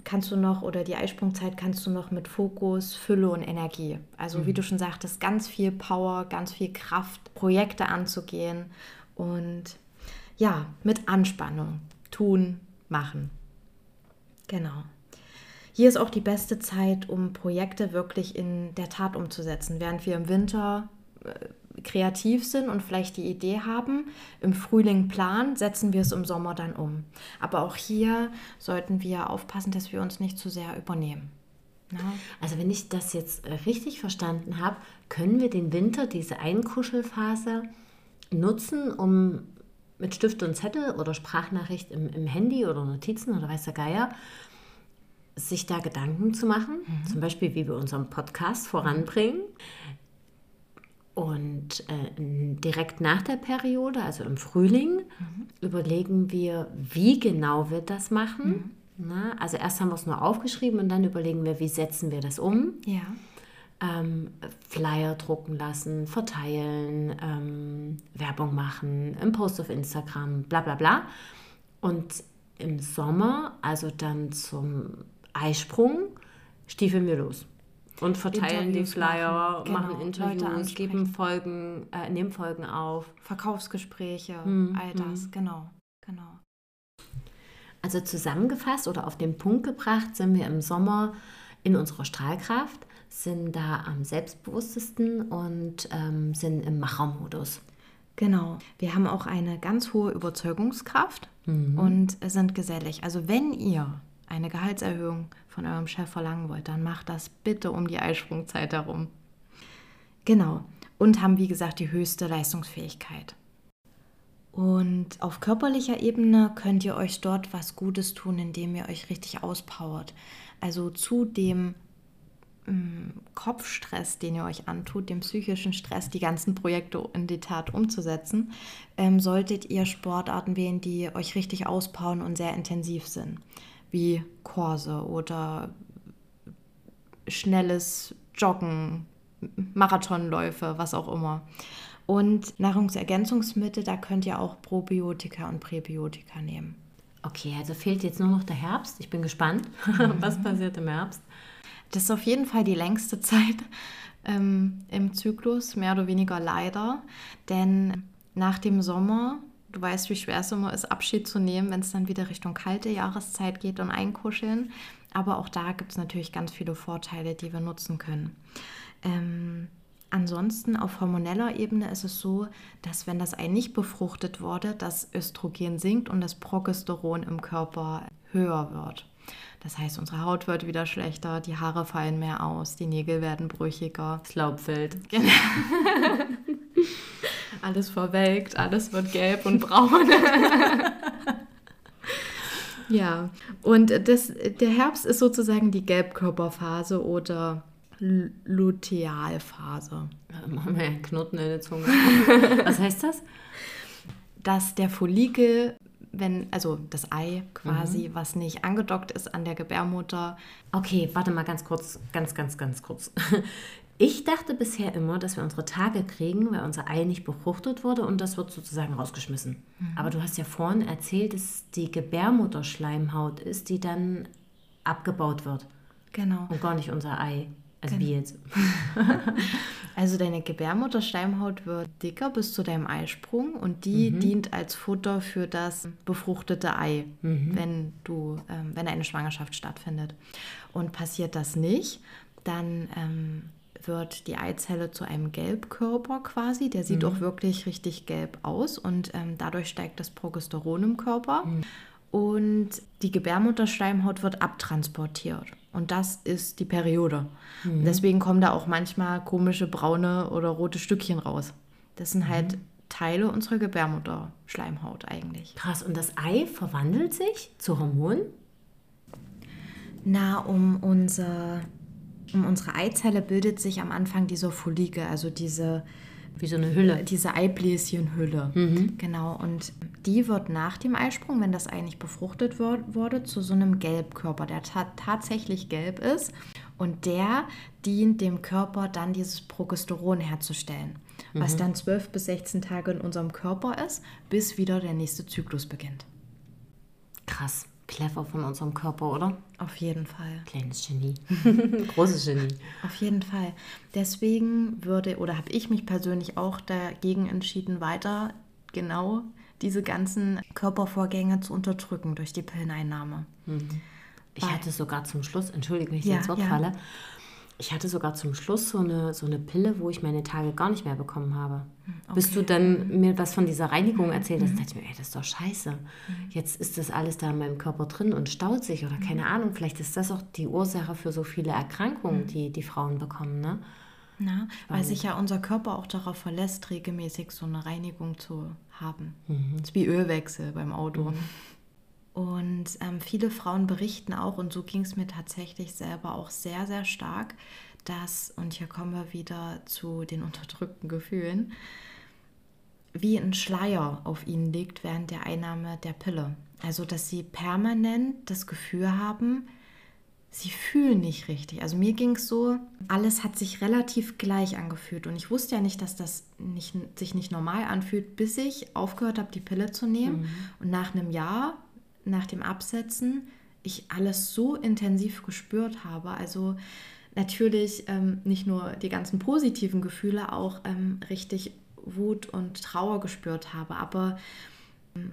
kannst du noch oder die Eisprungzeit kannst du noch mit Fokus, Fülle und Energie. Also mhm. wie du schon sagtest, ganz viel Power, ganz viel Kraft, Projekte anzugehen und ja, mit Anspannung tun, machen. Genau. Hier ist auch die beste Zeit, um Projekte wirklich in der Tat umzusetzen. Während wir im Winter äh, kreativ sind und vielleicht die Idee haben, im Frühling planen, setzen wir es im Sommer dann um. Aber auch hier sollten wir aufpassen, dass wir uns nicht zu sehr übernehmen. Ja. Also wenn ich das jetzt richtig verstanden habe, können wir den Winter, diese Einkuschelphase, nutzen, um mit Stift und Zettel oder Sprachnachricht im, im Handy oder Notizen oder weiß der Geier, sich da Gedanken zu machen, mhm. zum Beispiel wie wir unseren Podcast voranbringen, und äh, direkt nach der Periode, also im Frühling, mhm. überlegen wir, wie genau wir das machen. Mhm. Na, also erst haben wir es nur aufgeschrieben und dann überlegen wir, wie setzen wir das um. Ja. Ähm, Flyer drucken lassen, verteilen, ähm, Werbung machen, im Post auf Instagram, bla bla bla. Und im Sommer, also dann zum Eisprung stiefeln wir los. Und verteilen Interviews die Flyer, machen, genau, machen, Leute Interviews, geben Folgen, äh, nehmen Folgen auf. Verkaufsgespräche, Mhm, all das, genau, genau. Also zusammengefasst oder auf den Punkt gebracht sind wir im Sommer in unserer Strahlkraft, sind da am selbstbewusstesten und ähm, sind im Machermodus. Genau. Wir haben auch eine ganz hohe Überzeugungskraft und sind gesellig. Also wenn ihr eine Gehaltserhöhung von eurem Chef verlangen wollt, dann macht das bitte um die Eisprungzeit herum. Genau. Und haben, wie gesagt, die höchste Leistungsfähigkeit. Und auf körperlicher Ebene könnt ihr euch dort was Gutes tun, indem ihr euch richtig auspowert. Also zu dem mm, Kopfstress, den ihr euch antut, dem psychischen Stress, die ganzen Projekte in die Tat umzusetzen, ähm, solltet ihr Sportarten wählen, die euch richtig auspowern und sehr intensiv sind. Wie Kurse oder schnelles Joggen, Marathonläufe, was auch immer. Und Nahrungsergänzungsmittel, da könnt ihr auch Probiotika und Präbiotika nehmen. Okay, also fehlt jetzt nur noch der Herbst. Ich bin gespannt, was passiert im Herbst. Das ist auf jeden Fall die längste Zeit ähm, im Zyklus, mehr oder weniger leider. Denn nach dem Sommer, du weißt, wie schwer es immer ist, Abschied zu nehmen, wenn es dann wieder Richtung kalte Jahreszeit geht und einkuscheln. Aber auch da gibt es natürlich ganz viele Vorteile, die wir nutzen können. Ähm, ansonsten auf hormoneller Ebene ist es so, dass wenn das Ei nicht befruchtet wurde, das Östrogen sinkt und das Progesteron im Körper höher wird. Das heißt, unsere Haut wird wieder schlechter, die Haare fallen mehr aus, die Nägel werden brüchiger. Das Laub fällt. Alles verwelkt, alles wird gelb und braun. ja, und das, der Herbst ist sozusagen die Gelbkörperphase oder Lutealphase. Machen wir einen Knoten in der Zunge. was heißt das? Dass der Follikel, wenn, also das Ei quasi, was nicht angedockt ist an der Gebärmutter, Okay, warte mal ganz kurz, ganz, ganz, ganz kurz. Ich dachte bisher immer, dass wir unsere Tage kriegen, weil unser Ei nicht befruchtet wurde und das wird sozusagen rausgeschmissen. Aber du hast ja vorhin erzählt, dass die Gebärmutterschleimhaut ist, die dann abgebaut wird genau. und gar nicht unser Ei. Also wie jetzt? Also deine Gebärmutterschleimhaut wird dicker bis zu deinem Eisprung und die dient als Futter für das befruchtete Ei, wenn du, ähm, wenn eine Schwangerschaft stattfindet. Und passiert das nicht, dann ähm, wird die Eizelle zu einem Gelbkörper quasi. Der sieht auch wirklich richtig gelb aus und ähm, dadurch steigt das Progesteron im Körper. Und die Gebärmutterschleimhaut wird abtransportiert. Und das ist die Periode. Deswegen kommen da auch manchmal komische braune oder rote Stückchen raus. Das sind halt Teile unserer Gebärmutterschleimhaut eigentlich. Krass, und das Ei verwandelt sich zu Hormonen? Na, um, unser, um unsere Eizelle bildet sich am Anfang dieser Follikel, also diese, Wie so eine Hülle. diese Eibläschenhülle. Genau, und die wird nach dem Eisprung, wenn das Ei nicht befruchtet wurde, zu so einem Gelbkörper, der ta tatsächlich gelb ist. Und der dient dem Körper dann dieses Progesteron herzustellen, was dann 12 bis 16 Tage in unserem Körper ist, bis wieder der nächste Zyklus beginnt. Krass, clever von unserem Körper, oder? Auf jeden Fall. Kleines Genie. Großes Genie. Auf jeden Fall. Deswegen würde oder habe ich mich persönlich auch dagegen entschieden, weiter genau diese ganzen Körpervorgänge zu unterdrücken durch die Pilleneinnahme. Ich hatte sogar zum Schluss, entschuldige, wenn ich Ja, ins Wort ja. falle, ich hatte sogar zum Schluss so eine, so eine Pille, wo ich meine Tage gar nicht mehr bekommen habe. Bis du dann mir was von dieser Reinigung erzählt hast, dachte ich mir, ey, das ist doch scheiße. Jetzt ist das alles da in meinem Körper drin und staut sich oder keine Ahnung. Vielleicht ist das auch die Ursache für so viele Erkrankungen, die die Frauen bekommen, ne? Na, weil sich ja unser Körper auch darauf verlässt, regelmäßig so eine Reinigung zu haben. Das ist wie Ölwechsel beim Auto. Und ähm, viele Frauen berichten auch, und so ging es mir tatsächlich selber auch sehr, sehr stark, dass, und hier kommen wir wieder zu den unterdrückten Gefühlen, wie ein Schleier auf ihnen liegt während der Einnahme der Pille. Also, dass sie permanent das Gefühl haben, sie fühlen nicht richtig. Also mir ging es so, alles hat sich relativ gleich angefühlt. Und ich wusste ja nicht, dass das nicht, sich nicht normal anfühlt, bis ich aufgehört habe, die Pille zu nehmen. Und nach einem Jahr, nach dem Absetzen, ich alles so intensiv gespürt habe. Also natürlich ähm, nicht nur die ganzen positiven Gefühle, auch ähm, richtig Wut und Trauer gespürt habe. Aber ähm,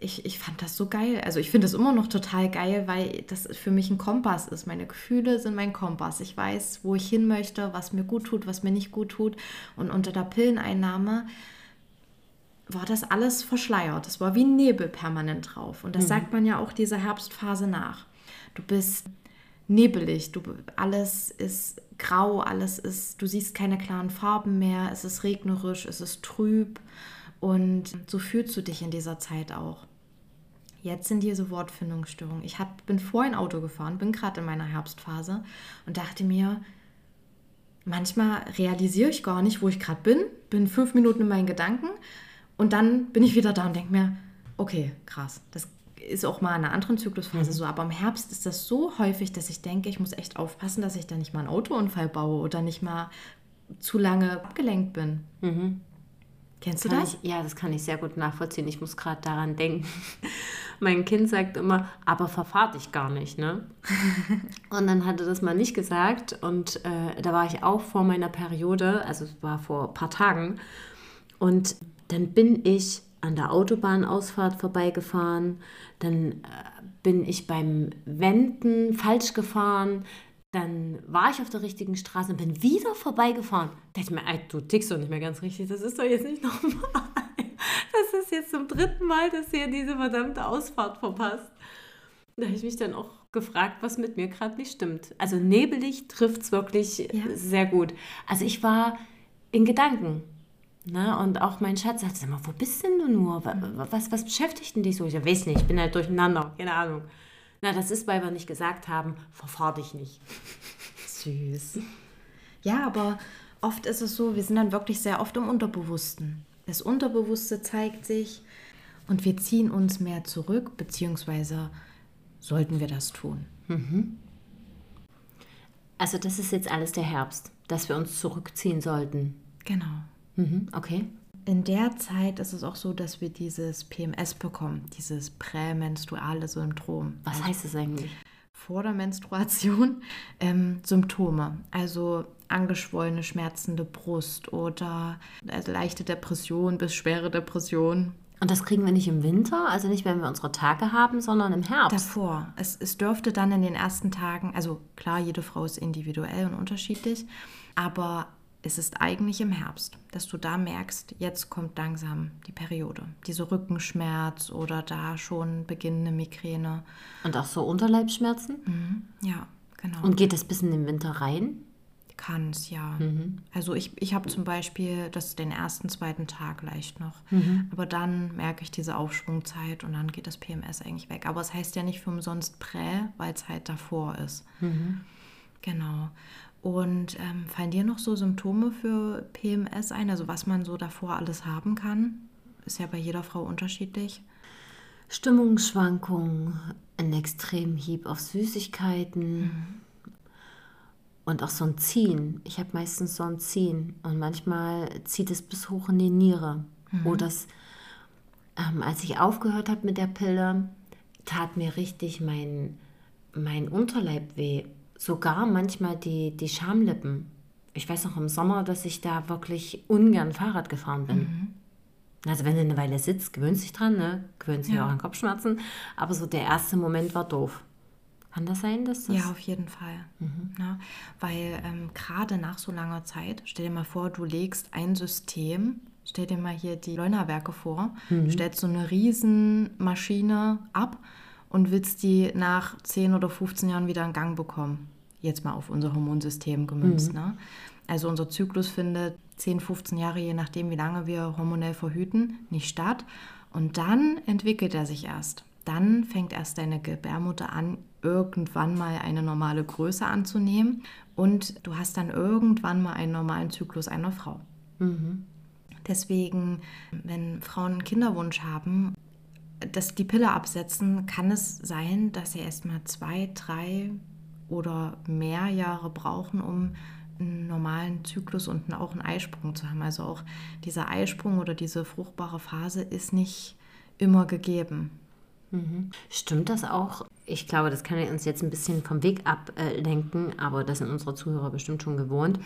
ich, ich fand das so geil. Also ich finde es immer noch total geil, weil das für mich ein Kompass ist. Meine Gefühle sind mein Kompass. Ich weiß, wo ich hin möchte, was mir gut tut, was mir nicht gut tut. Und unter der Pilleneinnahme war das alles verschleiert. Es war wie Nebel permanent drauf. Und das mhm. sagt man ja auch dieser Herbstphase nach. Du bist nebelig, du, alles ist grau, alles ist, du siehst keine klaren Farben mehr, es ist regnerisch, es ist trüb. Und so fühlst du dich in dieser Zeit auch. Jetzt sind diese Wortfindungsstörungen. Ich hab, bin vorhin Auto gefahren, bin gerade in meiner Herbstphase und dachte mir, manchmal realisiere ich gar nicht, wo ich gerade bin, bin fünf Minuten in meinen Gedanken und dann bin ich wieder da und denke mir, okay, krass, das ist auch mal in einer anderen Zyklusphase mhm. so, aber im Herbst ist das so häufig, dass ich denke, ich muss echt aufpassen, dass ich da nicht mal einen Autounfall baue oder nicht mal zu lange abgelenkt bin. Mhm. Kennst du kann das? Ich, ja, das kann ich sehr gut nachvollziehen. Ich muss gerade daran denken. Mein Kind sagt immer, aber verfahr dich gar nicht, ne? und dann hat er das mal nicht gesagt und äh, da war ich auch vor meiner Periode, also es war vor ein paar Tagen und dann bin ich an der Autobahnausfahrt vorbeigefahren, dann äh, bin ich beim Wenden falsch gefahren, dann war ich auf der richtigen Straße und bin wieder vorbeigefahren. Da dachte ich mir, du tickst doch nicht mehr ganz richtig, das ist doch jetzt nicht normal. Das ist jetzt zum dritten Mal, dass ihr diese verdammte Ausfahrt verpasst. Da habe ich mich dann auch gefragt, was mit mir gerade nicht stimmt. Also nebelig trifft es wirklich ja. sehr gut. Also ich war in Gedanken. Ne? Und auch mein Schatz sagt, sag mal, wo bist denn du nur? Was, was beschäftigt denn dich so? Ich weiß nicht, ich bin halt durcheinander, keine Ahnung. Na, das ist, weil wir nicht gesagt haben, verfahr dich nicht. Süß. Ja, aber oft ist es so, wir sind dann wirklich sehr oft im Unterbewussten. Das Unterbewusste zeigt sich und wir ziehen uns mehr zurück, beziehungsweise sollten wir das tun. Mhm. Also das ist jetzt alles der Herbst, dass wir uns zurückziehen sollten. Genau. Mhm, okay. In der Zeit ist es auch so, dass wir dieses PMS bekommen, dieses prämenstruale Syndrom. Was heißt das eigentlich? Vor der Menstruation ähm, Symptome, also angeschwollene, schmerzende Brust oder leichte Depression bis schwere Depression. Und das kriegen wir nicht im Winter, also nicht, wenn wir unsere Tage haben, sondern im Herbst. Davor. Es, es dürfte dann in den ersten Tagen, also klar, jede Frau ist individuell und unterschiedlich, aber es ist eigentlich im Herbst, dass du da merkst, jetzt kommt langsam die Periode. Diese Rückenschmerz oder da schon beginnende Migräne. Und auch so Unterleibsschmerzen? Mhm, ja, genau. Und geht das bis in den Winter rein? Kann es, ja. Mhm. Also ich, ich habe zum Beispiel das den ersten, zweiten Tag leicht noch. Mhm. Aber dann merke ich diese Aufschwungzeit und dann geht das PMS eigentlich weg. Aber es heißt ja nicht für umsonst Prä, weil es halt davor ist. Mhm. Genau. Und ähm, fallen dir noch so Symptome für PMS ein? Also was man so davor alles haben kann? Ist ja bei jeder Frau unterschiedlich. Stimmungsschwankungen, ein extremen Hieb auf Süßigkeiten mhm. Und auch so ein Ziehen. Ich habe meistens so ein Ziehen und manchmal zieht es bis hoch in die Niere. Mhm. Oder das, ähm, als ich aufgehört habe mit der Pille, tat mir richtig mein, mein Unterleib weh sogar manchmal die, die Schamlippen. Ich weiß noch im Sommer, dass ich da wirklich ungern Fahrrad gefahren bin. Mhm. Also wenn du eine Weile sitzt, gewöhnst dich dran, ne? gewöhnst dich ja. auch an Kopfschmerzen. Aber so der erste Moment war doof. Kann das sein, dass das... Ja, auf jeden Fall. Mhm. Ja, weil ähm, gerade nach so langer Zeit, stell dir mal vor, du legst ein System, stell dir mal hier die Leunawerke vor, mhm. stellst so eine Riesenmaschine ab und willst die nach 10 oder 15 Jahren wieder in Gang bekommen. Jetzt mal auf unser Hormonsystem gemünzt. Mhm. Ne? Also unser Zyklus findet 10, 15 Jahre, je nachdem, wie lange wir hormonell verhüten, nicht statt. Und dann entwickelt er sich erst. Dann fängt erst deine Gebärmutter an, irgendwann mal eine normale Größe anzunehmen. Und du hast dann irgendwann mal einen normalen Zyklus einer Frau. Mhm. Deswegen, wenn Frauen einen Kinderwunsch haben dass die Pille absetzen, kann es sein, dass sie erst mal zwei, drei oder mehr Jahre brauchen, um einen normalen Zyklus und auch einen Eisprung zu haben. Also auch dieser Eisprung oder diese fruchtbare Phase ist nicht immer gegeben. Mhm. Stimmt das auch ich glaube, das kann uns jetzt ein bisschen vom Weg ablenken, aber das sind unsere Zuhörer bestimmt schon gewohnt,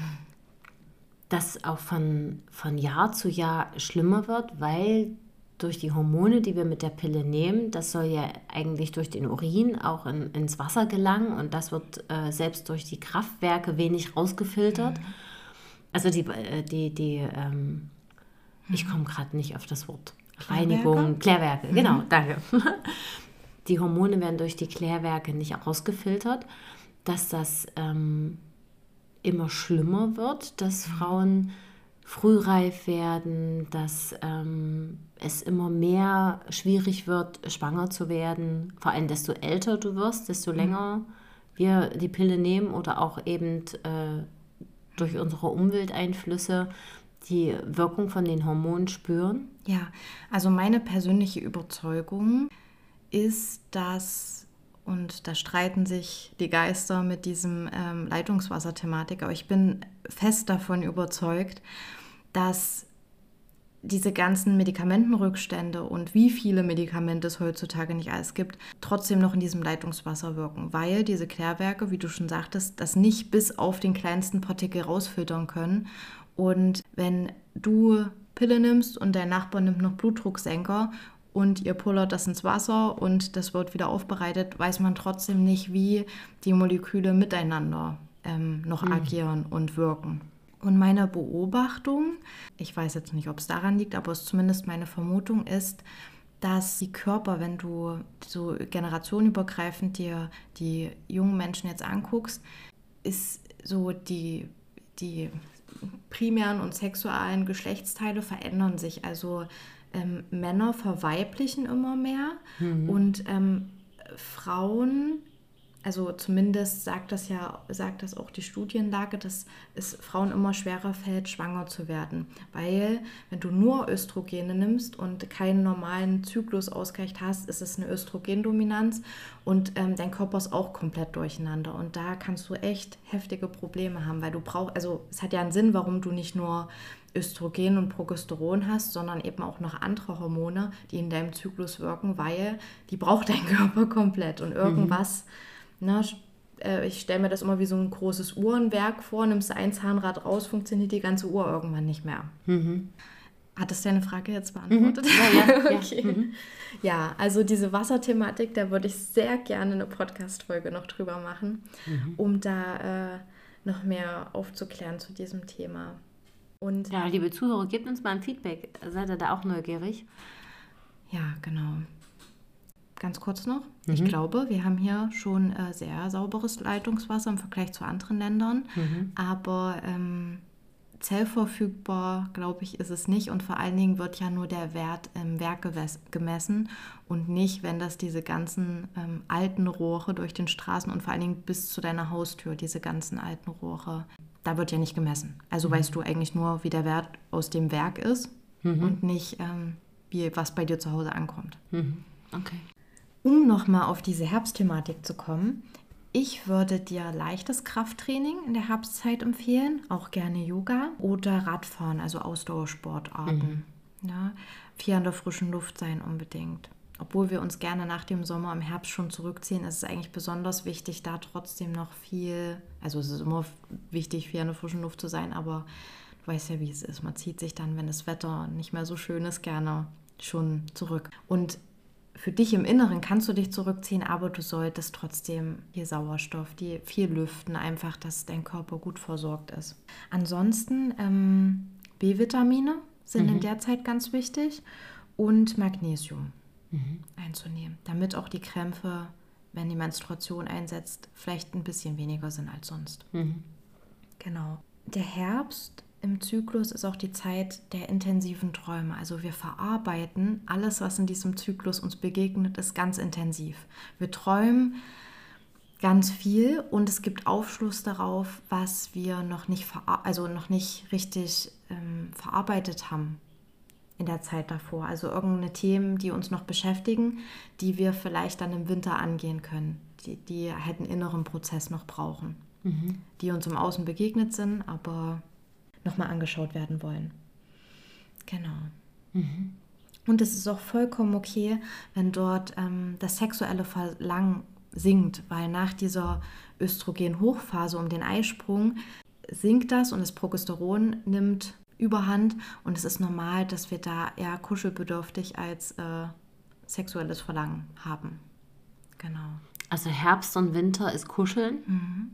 dass auch von, von Jahr zu Jahr schlimmer wird, weil durch die Hormone, die wir mit der Pille nehmen, das soll ja eigentlich durch den Urin auch in, ins Wasser gelangen und das wird äh, selbst durch die Kraftwerke wenig rausgefiltert. Mhm. Also die, äh, die, die ähm, ich komme gerade nicht auf das Wort. Reinigung, Klärwerke, mhm. genau, danke. Die Hormone werden durch die Klärwerke nicht rausgefiltert, dass das ähm, immer schlimmer wird, dass mhm. Frauen frühreif werden, dass ähm, es immer mehr schwierig wird, schwanger zu werden. Vor allem, desto älter du wirst, desto mhm. länger wir die Pille nehmen oder auch eben äh, durch unsere Umwelteinflüsse die Wirkung von den Hormonen spüren? Ja, also meine persönliche Überzeugung ist, dass, und da streiten sich die Geister mit diesem ähm, Leitungswasser-Thematik, aber ich bin fest davon überzeugt, dass diese ganzen Medikamentenrückstände und wie viele Medikamente es heutzutage nicht alles gibt, trotzdem noch in diesem Leitungswasser wirken, weil diese Klärwerke, wie du schon sagtest, das nicht bis auf den kleinsten Partikel rausfiltern können und wenn du Pille nimmst und dein Nachbar nimmt noch Blutdrucksenker und ihr pullert das ins Wasser und das wird wieder aufbereitet, weiß man trotzdem nicht, wie die Moleküle miteinander ähm, noch mhm. agieren und wirken. Und meine Beobachtung, ich weiß jetzt nicht, ob es daran liegt, aber es ist zumindest meine Vermutung ist, dass die Körper, wenn du so generationenübergreifend dir die jungen Menschen jetzt anguckst, ist so die, die primären und sexualen Geschlechtsteile verändern sich. Also ähm, Männer verweiblichen immer mehr mhm. und ähm, Frauen also zumindest sagt das ja, sagt das auch die Studienlage, dass es Frauen immer schwerer fällt, schwanger zu werden. Weil wenn du nur Östrogene nimmst und keinen normalen Zyklusausgleich hast, ist es eine Östrogendominanz und ähm, dein Körper ist auch komplett durcheinander. Und da kannst du echt heftige Probleme haben, weil du brauchst, also es hat ja einen Sinn, warum du nicht nur Östrogen und Progesteron hast, sondern eben auch noch andere Hormone, die in deinem Zyklus wirken, weil die braucht dein Körper komplett und irgendwas. Mhm na, äh, ich stelle mir das immer wie so ein großes Uhrenwerk vor, nimmst du ein Zahnrad raus, funktioniert die ganze Uhr irgendwann nicht mehr. Mhm. Hat das deine Frage jetzt beantwortet? Mhm. Ja, ja. okay. ja. Mhm. ja, also diese Wasserthematik, da würde ich sehr gerne eine Podcast-Folge noch drüber machen, mhm. um da äh, noch mehr aufzuklären zu diesem Thema. Und ja, liebe Zuhörer, gebt uns mal ein Feedback. Seid ihr da auch neugierig? Ja, genau ganz kurz noch. Mhm. Ich glaube, wir haben hier schon äh, sehr sauberes Leitungswasser im Vergleich zu anderen Ländern. Mhm. Aber ähm, zellverfügbar, glaube ich, ist es nicht. Und vor allen Dingen wird ja nur der Wert im Werk gemessen und nicht, wenn das diese ganzen ähm, alten Rohre durch den Straßen und vor allen Dingen bis zu deiner Haustür, diese ganzen alten Rohre, da wird ja nicht gemessen. Also mhm. weißt du eigentlich nur, wie der Wert aus dem Werk ist mhm. und nicht, ähm, wie, was bei dir zu Hause ankommt. Mhm. Okay. Um nochmal auf diese Herbstthematik zu kommen, ich würde dir leichtes Krafttraining in der Herbstzeit empfehlen, auch gerne Yoga oder Radfahren, also Ausdauersportarten. Mhm. Ja, viel an der frischen Luft sein unbedingt. Obwohl wir uns gerne nach dem Sommer im Herbst schon zurückziehen, ist es eigentlich besonders wichtig, da trotzdem noch viel, also es ist immer wichtig, viel an der frischen Luft zu sein, aber du weißt ja, wie es ist. Man zieht sich dann, wenn das Wetter nicht mehr so schön ist, gerne schon zurück. Und für dich im Inneren kannst du dich zurückziehen, aber du solltest trotzdem hier Sauerstoff, die viel lüften, einfach, dass dein Körper gut versorgt ist. Ansonsten ähm, B-Vitamine sind mhm. in der Zeit ganz wichtig und Magnesium mhm. einzunehmen, damit auch die Krämpfe, wenn die Menstruation einsetzt, vielleicht ein bisschen weniger sind als sonst. Mhm. Genau. Der Herbst im Zyklus ist auch die Zeit der intensiven Träume. Also wir verarbeiten alles, was in diesem Zyklus uns begegnet, ist ganz intensiv. Wir träumen ganz viel und es gibt Aufschluss darauf, was wir noch nicht, also noch nicht richtig ähm, verarbeitet haben in der Zeit davor. Also irgendeine Themen, die uns noch beschäftigen, die wir vielleicht dann im Winter angehen können, die, die halt einen inneren Prozess noch brauchen, mhm. die uns im Außen begegnet sind, aber nochmal angeschaut werden wollen. Genau. Mhm. Und es ist auch vollkommen okay, wenn dort ähm, das sexuelle Verlangen sinkt, weil nach dieser Östrogen-Hochphase um den Eisprung sinkt das und das Progesteron nimmt überhand und es ist normal, dass wir da eher kuschelbedürftig als äh, sexuelles Verlangen haben. Genau. Also Herbst und Winter ist Kuscheln mhm.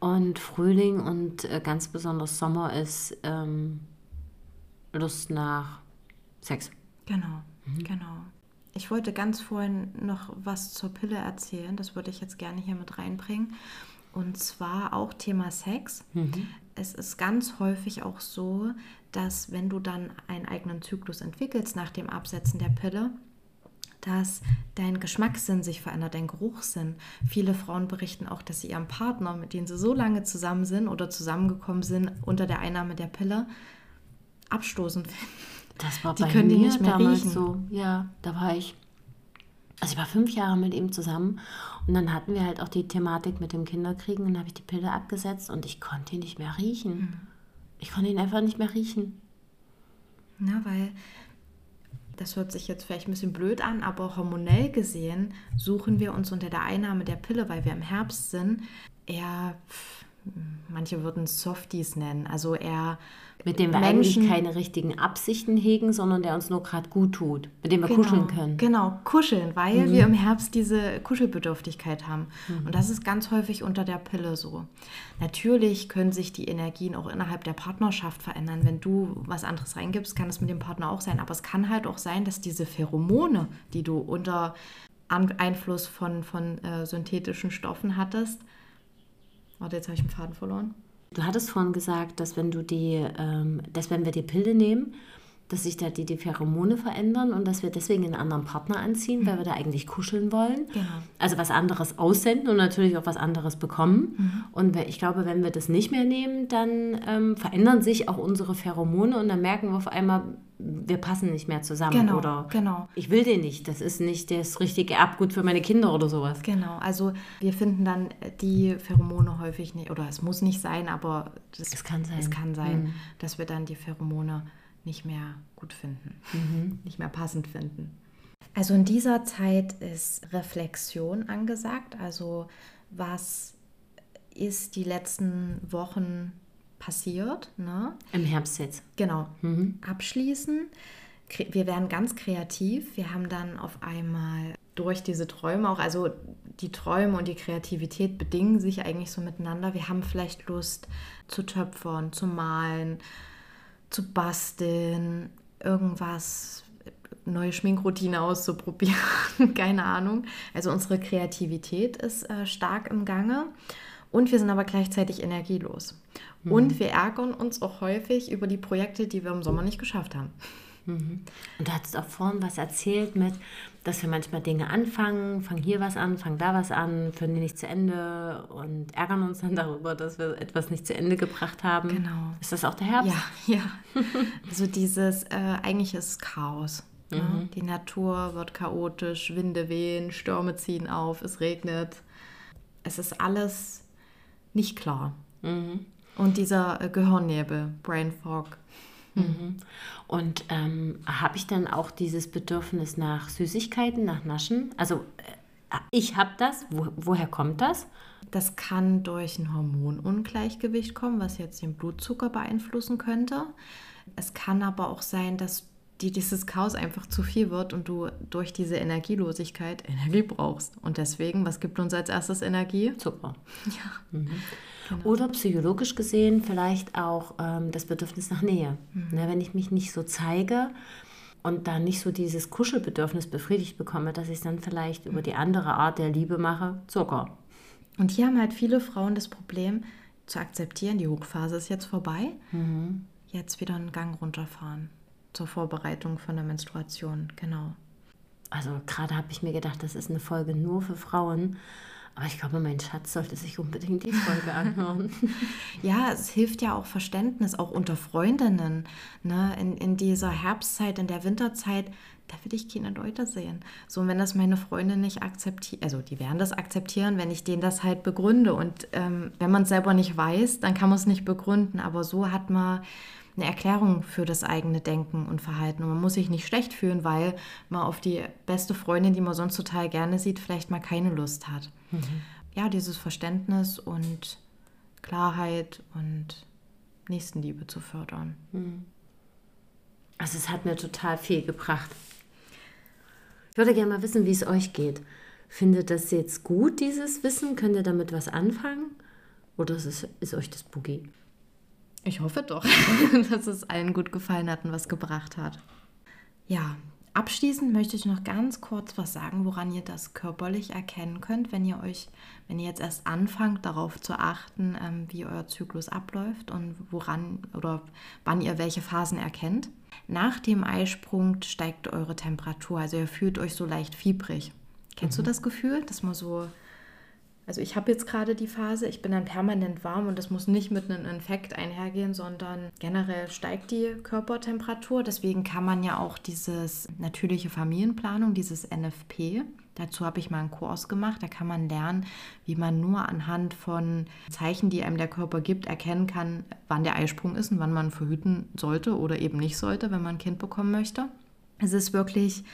Und Frühling und äh, ganz besonders Sommer ist ähm, Lust nach Sex. Genau, mhm. genau. Ich wollte ganz vorhin noch was zur Pille erzählen, das würde ich jetzt gerne hier mit reinbringen. Und zwar auch Thema Sex. Mhm. Es ist ganz häufig auch so, dass wenn du dann einen eigenen Zyklus entwickelst nach dem Absetzen der Pille, dass dein Geschmackssinn sich verändert, dein Geruchssinn. Viele Frauen berichten auch, dass sie ihrem Partner, mit dem sie so lange zusammen sind oder zusammengekommen sind unter der Einnahme der Pille, abstoßend finden. Das war die bei können mir die nicht mehr damals riechen. so. Ja, da war ich. Also ich war fünf Jahre mit ihm zusammen und dann hatten wir halt auch die Thematik mit dem Kinderkriegen und dann habe ich die Pille abgesetzt und ich konnte ihn nicht mehr riechen. Mhm. Ich konnte ihn einfach nicht mehr riechen. Na, weil das hört sich jetzt vielleicht ein bisschen blöd an, aber hormonell gesehen suchen wir uns unter der Einnahme der Pille, weil wir im Herbst sind, eher, manche würden es Softies nennen, also eher mit dem wir Menschen, eigentlich keine richtigen Absichten hegen, sondern der uns nur gerade gut tut, mit dem wir genau, kuscheln können. Genau, kuscheln, weil mhm. wir im Herbst diese Kuschelbedürftigkeit haben. Mhm. Und das ist ganz häufig unter der Pille so. Natürlich können sich die Energien auch innerhalb der Partnerschaft verändern. Wenn du was anderes reingibst, kann es mit dem Partner auch sein. Aber es kann halt auch sein, dass diese Pheromone, die du unter Einfluss von, von äh, synthetischen Stoffen hattest, warte, jetzt habe ich den Faden verloren Du hattest vorhin gesagt, dass wenn du die, ähm, dass wenn wir die Pille nehmen, dass sich da die, die Pheromone verändern und dass wir deswegen einen anderen Partner anziehen, mhm. weil wir da eigentlich kuscheln wollen. Genau. Also was anderes aussenden und natürlich auch was anderes bekommen. Mhm. Und ich glaube, wenn wir das nicht mehr nehmen, dann ähm, verändern sich auch unsere Pheromone und dann merken wir auf einmal, wir passen nicht mehr zusammen genau, oder genau. ich will den nicht, das ist nicht das richtige Erbgut für meine Kinder oder sowas. Genau, also wir finden dann die Pheromone häufig nicht, oder es muss nicht sein, aber das, es kann sein, es kann sein mhm. dass wir dann die Pheromone nicht mehr gut finden, mhm. nicht mehr passend finden. Also in dieser Zeit ist Reflexion angesagt, also was ist die letzten Wochen passiert. Ne? Im Herbst jetzt. Genau. Mhm. Abschließen. Wir werden ganz kreativ. Wir haben dann auf einmal durch diese Träume auch, also die Träume und die Kreativität bedingen sich eigentlich so miteinander. Wir haben vielleicht Lust zu töpfern, zu malen, zu basteln, irgendwas, neue Schminkroutine auszuprobieren, keine Ahnung. Also unsere Kreativität ist äh, stark im Gange und wir sind aber gleichzeitig energielos. Mhm. Und wir ärgern uns auch häufig über die Projekte, die wir im Sommer nicht geschafft haben. Mhm. Und du hattest auch vorhin was erzählt mit, dass wir manchmal Dinge anfangen, fangen hier was an, fangen da was an, führen die nicht zu Ende und ärgern uns dann darüber, dass wir etwas nicht zu Ende gebracht haben. Genau. Ist das auch der Herbst? Ja, ja. also dieses, äh, eigentlich ist Chaos. Ne? Mhm. Ne? Die Natur wird chaotisch, Winde wehen, Stürme ziehen auf, es regnet. Es ist alles nicht klar. Mhm. Und dieser äh, Gehirnnebel, Brain Fog. Mhm. Und ähm, habe ich dann auch dieses Bedürfnis nach Süßigkeiten, nach Naschen? Also äh, ich habe das. Wo, woher kommt das? Das kann durch ein Hormonungleichgewicht kommen, was jetzt den Blutzucker beeinflussen könnte. Es kann aber auch sein, dass die, dieses Chaos einfach zu viel wird und du durch diese Energielosigkeit Energie brauchst. Und deswegen, was gibt uns als erstes Energie? Zucker. Ja. Mhm. Genau. Oder psychologisch gesehen vielleicht auch ähm, das Bedürfnis nach Nähe. Mhm. Ne, wenn ich mich nicht so zeige und dann nicht so dieses Kuschelbedürfnis befriedigt bekomme, dass ich es dann vielleicht mhm. über die andere Art der Liebe mache, Zucker. Und hier haben halt viele Frauen das Problem zu akzeptieren, die Hochphase ist jetzt vorbei, mhm. jetzt wieder einen Gang runterfahren zur Vorbereitung von der Menstruation, genau. Also gerade habe ich mir gedacht, das ist eine Folge nur für Frauen. Aber ich glaube, mein Schatz sollte sich unbedingt die Folge anhören. ja, es hilft ja auch Verständnis, auch unter Freundinnen. Ne? In, in dieser Herbstzeit, in der Winterzeit, da will ich keine Leute sehen. So, und wenn das meine Freunde nicht akzeptieren, also die werden das akzeptieren, wenn ich denen das halt begründe. Und ähm, wenn man es selber nicht weiß, dann kann man es nicht begründen. Aber so hat man eine Erklärung für das eigene Denken und Verhalten. Und man muss sich nicht schlecht fühlen, weil man auf die beste Freundin, die man sonst total gerne sieht, vielleicht mal keine Lust hat. Mhm. Ja, dieses Verständnis und Klarheit und Nächstenliebe zu fördern. Mhm. Also es hat mir total viel gebracht. Ich würde gerne mal wissen, wie es euch geht. Findet das jetzt gut, dieses Wissen? Könnt ihr damit was anfangen? Oder ist, es, ist euch das Boogie? Ich hoffe doch, dass es allen gut gefallen hat und was gebracht hat. Ja, abschließend möchte ich noch ganz kurz was sagen, woran ihr das körperlich erkennen könnt, wenn ihr euch, wenn ihr jetzt erst anfangt, darauf zu achten, ähm, wie euer Zyklus abläuft und woran oder wann ihr welche Phasen erkennt. Nach dem Eisprung steigt eure Temperatur, also ihr fühlt euch so leicht fiebrig. Kennst mhm. du das Gefühl, dass man so also ich habe jetzt gerade die Phase, ich bin dann permanent warm und das muss nicht mit einem Infekt einhergehen, sondern generell steigt die Körpertemperatur. Deswegen kann man ja auch dieses natürliche Familienplanung, dieses NFP, dazu habe ich mal einen Kurs gemacht, da kann man lernen, wie man nur anhand von Zeichen, die einem der Körper gibt, erkennen kann, wann der Eisprung ist und wann man verhüten sollte oder eben nicht sollte, wenn man ein Kind bekommen möchte. Es ist wirklich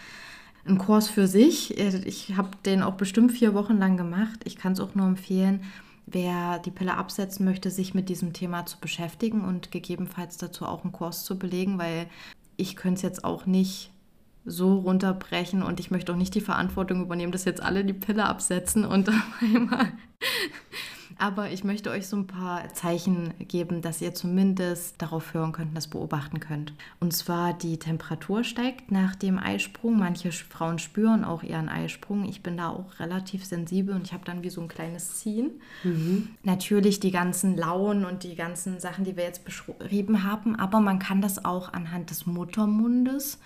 ein Kurs für sich. Ich habe den auch bestimmt vier Wochen lang gemacht. Ich kann es auch nur empfehlen, wer die Pille absetzen möchte, sich mit diesem Thema zu beschäftigen und gegebenenfalls dazu auch einen Kurs zu belegen, weil ich könnte es jetzt auch nicht so runterbrechen und ich möchte auch nicht die Verantwortung übernehmen, dass jetzt alle die Pille absetzen und auf einmal aber ich möchte euch so ein paar Zeichen geben, dass ihr zumindest darauf hören könnt und das beobachten könnt. Und zwar die Temperatur steigt nach dem Eisprung. Manche Frauen spüren auch ihren Eisprung. Ich bin da auch relativ sensibel und ich habe dann wie so ein kleines Ziehen. Mhm. Natürlich die ganzen Lauen und die ganzen Sachen, die wir jetzt beschrieben haben, aber man kann das auch anhand des Muttermundes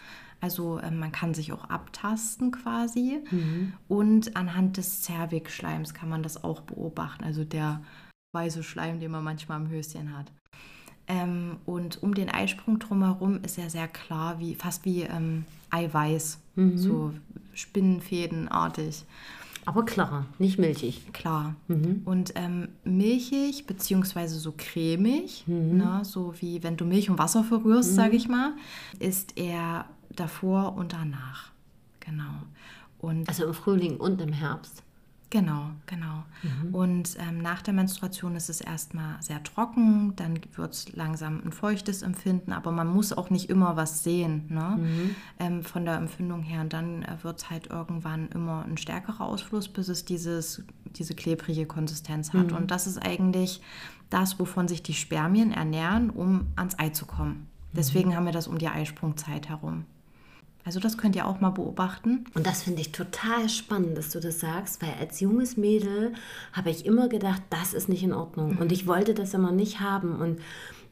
also äh, man kann sich auch abtasten quasi. Mhm. Und anhand des Zervixschleims kann man das auch beobachten. Also der weiße Schleim, den man manchmal am Höschen hat. Ähm, und um den Eisprung drumherum ist er sehr klar, wie, fast wie ähm, Eiweiß, mhm. so Spinnenfädenartig. Aber klar, nicht milchig. Klar. Mhm. Und ähm, milchig, beziehungsweise so cremig, mhm. ne, so wie wenn du Milch und Wasser verrührst, mhm. sage ich mal, ist er davor und danach. Genau. Und also im Frühling und im Herbst. Genau, genau. Mhm. Und ähm, nach der Menstruation ist es erstmal sehr trocken, dann wird es langsam ein feuchtes Empfinden, aber man muss auch nicht immer was sehen ne? Mhm. Ähm, von der Empfindung her. Und dann äh, wird es halt irgendwann immer ein stärkerer Ausfluss, bis es dieses, diese klebrige Konsistenz hat. Mhm. Und das ist eigentlich das, wovon sich die Spermien ernähren, um ans Ei zu kommen. Deswegen mhm. haben wir das um die Eisprungzeit herum. Also das könnt ihr auch mal beobachten. Und das finde ich total spannend, dass du das sagst, weil als junges Mädel habe ich immer gedacht, das ist nicht in Ordnung. Mhm. Und ich wollte das immer nicht haben. Und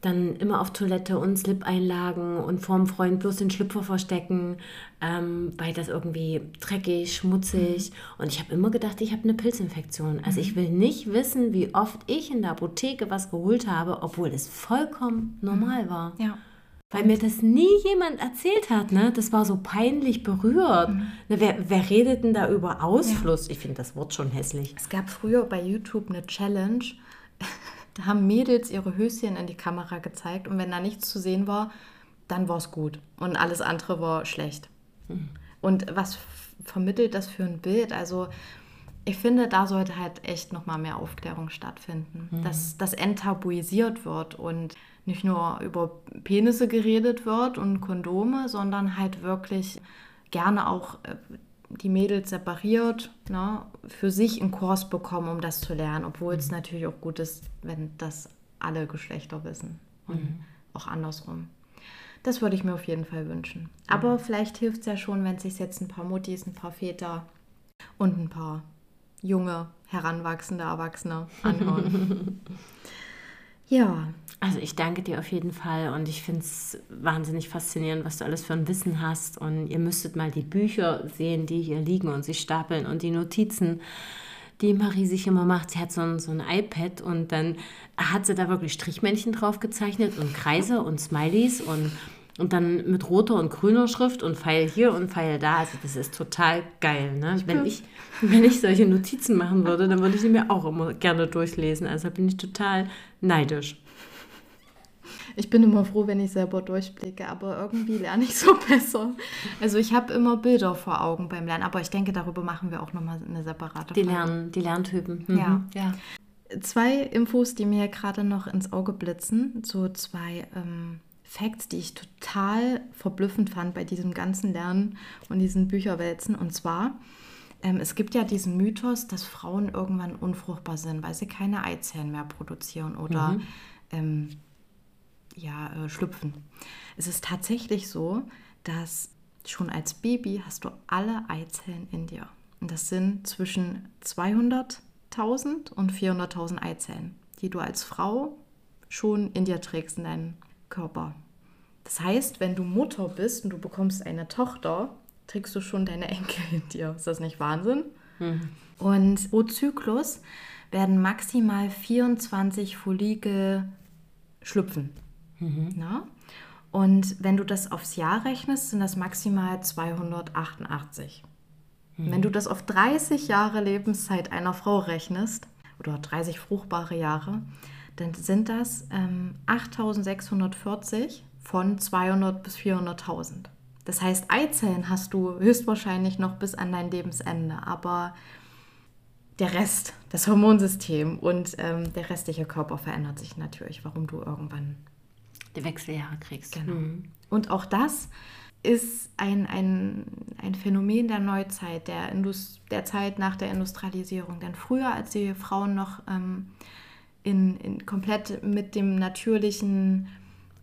dann immer auf Toilette und Slip-Einlagen und vorm Freund bloß den Schlüpfer verstecken, ähm, weil das irgendwie dreckig, schmutzig. Mhm. Und ich habe immer gedacht, ich habe eine Pilzinfektion. Also mhm. ich will nicht wissen, wie oft ich in der Apotheke was geholt habe, obwohl es vollkommen normal war. Ja. Weil mir das nie jemand erzählt hat, ne? Das war so peinlich berührt. Mhm. Ne, wer, wer redet denn da über Ausfluss? Ja. Ich finde das Wort schon hässlich. Es gab früher bei YouTube eine Challenge. Da haben Mädels ihre Höschen in die Kamera gezeigt und wenn da nichts zu sehen war, dann war es gut und alles andere war schlecht. Mhm. Und was vermittelt das für ein Bild? Also ich finde, da sollte halt echt noch mal mehr Aufklärung stattfinden, mhm. dass das enttabuisiert wird und nicht nur über Penisse geredet wird und Kondome, sondern halt wirklich gerne auch äh, die Mädels separiert ne, für sich einen Kurs bekommen, um das zu lernen, obwohl mhm. es natürlich auch gut ist, wenn das alle Geschlechter wissen und mhm. auch andersrum. Das würde ich mir auf jeden Fall wünschen. Aber vielleicht hilft es ja schon, wenn sich jetzt ein paar Muttis, ein paar Väter und ein paar junge, heranwachsende Erwachsene anhören. ja. Also ich danke dir auf jeden Fall und ich finde es wahnsinnig faszinierend, was du alles für ein Wissen hast. Und ihr müsstet mal die Bücher sehen, die hier liegen und sich stapeln und die Notizen, die Marie sich immer macht. Sie hat so ein, so ein iPad und dann hat sie da wirklich Strichmännchen drauf gezeichnet und Kreise und Smileys und und dann mit roter und grüner Schrift und Pfeil hier und Pfeil da. Also das ist total geil. Ne? Wenn, ich, wenn ich solche Notizen machen würde, dann würde ich sie mir auch immer gerne durchlesen. Also bin ich total neidisch. Ich bin immer froh, wenn ich selber durchblicke, aber irgendwie lerne ich so besser. Also ich habe immer Bilder vor Augen beim Lernen, aber ich denke, darüber machen wir auch nochmal eine separate Die, Lern, die Lerntypen. Mhm. Ja. ja. Zwei Infos, die mir gerade noch ins Auge blitzen, so zwei ähm, Facts, die ich total verblüffend fand bei diesem ganzen Lernen und diesen Bücherwälzen. Und zwar, es gibt ja diesen Mythos, dass Frauen irgendwann unfruchtbar sind, weil sie keine Eizellen mehr produzieren oder mhm. ähm, ja, äh, schlüpfen. Es ist tatsächlich so, dass schon als Baby hast du alle Eizellen in dir. Und das sind zwischen 200.000 und 400.000 Eizellen, die du als Frau schon in dir trägst in deinem Körper. Das heißt, wenn du Mutter bist und du bekommst eine Tochter, trägst du schon deine Enkel in dir. Ist das nicht Wahnsinn? Mhm. Und pro Zyklus werden maximal 24 Follikel schlüpfen. Mhm. Na? Und wenn du das aufs Jahr rechnest, sind das maximal 288. Mhm. Wenn du das auf 30 Jahre Lebenszeit einer Frau rechnest, oder 30 fruchtbare Jahre, dann sind das ähm, 8640 von 200 bis 400.000. Das heißt, Eizellen hast du höchstwahrscheinlich noch bis an dein Lebensende, aber der Rest, das Hormonsystem und ähm, der restliche Körper verändert sich natürlich, warum du irgendwann die Wechseljahre kriegst. Genau. Mhm. Und auch das ist ein, ein, ein Phänomen der Neuzeit, der, der Zeit nach der Industrialisierung. Denn früher, als die Frauen noch ähm, in, in komplett mit dem natürlichen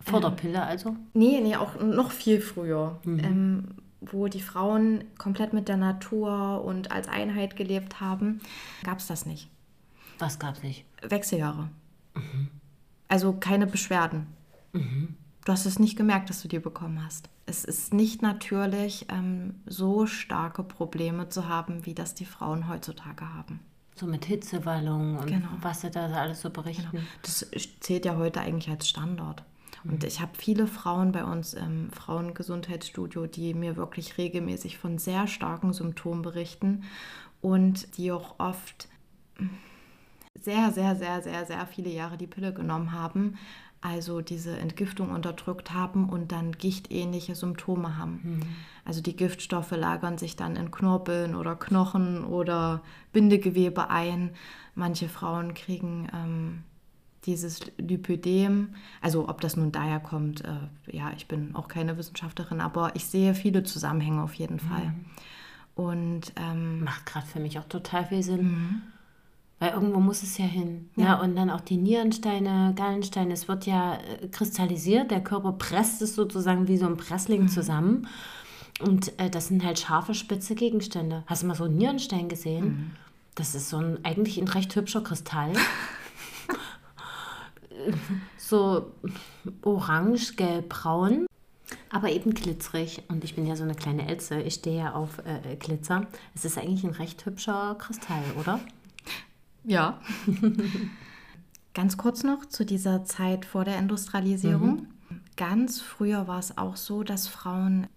vor der Pille also? Nee, nee, auch noch viel früher. Mhm. Ähm, wo die Frauen komplett mit der Natur und als Einheit gelebt haben, gab es das nicht. Was gab es nicht? Wechseljahre. Mhm. Also keine Beschwerden. Mhm. Du hast es nicht gemerkt, dass du die bekommen hast. Es ist nicht natürlich, ähm, so starke Probleme zu haben, wie das die Frauen heutzutage haben. So mit Hitzewallungen und genau. was sie da alles so berichten. Genau. Das zählt ja heute eigentlich als Standard. Und ich habe viele Frauen bei uns im Frauengesundheitsstudio, die mir wirklich regelmäßig von sehr starken Symptomen berichten und die auch oft sehr, sehr, sehr, sehr, sehr viele Jahre die Pille genommen haben, also diese Entgiftung unterdrückt haben und dann gichtähnliche Symptome haben. Mhm. Also die Giftstoffe lagern sich dann in Knorpeln oder Knochen oder Bindegewebe ein. Manche Frauen kriegen ähm, dieses Lipödem, also ob das nun daher kommt, äh, ja, ich bin auch keine Wissenschaftlerin, aber ich sehe viele Zusammenhänge auf jeden Fall. Mhm. Und ähm, macht gerade für mich auch total viel Sinn. Mhm. Weil irgendwo muss es ja hin. Ja. ja. und dann auch die Nierensteine, Gallensteine, es wird ja äh, kristallisiert, der Körper presst es sozusagen wie so ein Pressling mhm. zusammen. Und äh, das sind halt scharfe, spitze Gegenstände. Hast du mal so einen Nierenstein gesehen? Mhm. Das ist so ein eigentlich ein recht hübscher Kristall. so orange, gelb, braun, aber eben glitzerig. Und ich bin ja so eine kleine Elze, ich stehe ja auf äh, Glitzer. Es ist eigentlich ein recht hübscher Kristall, oder? Ja. Ganz kurz noch zu dieser Zeit vor der Industrialisierung. Mhm. Ganz früher war es auch so, dass Frauen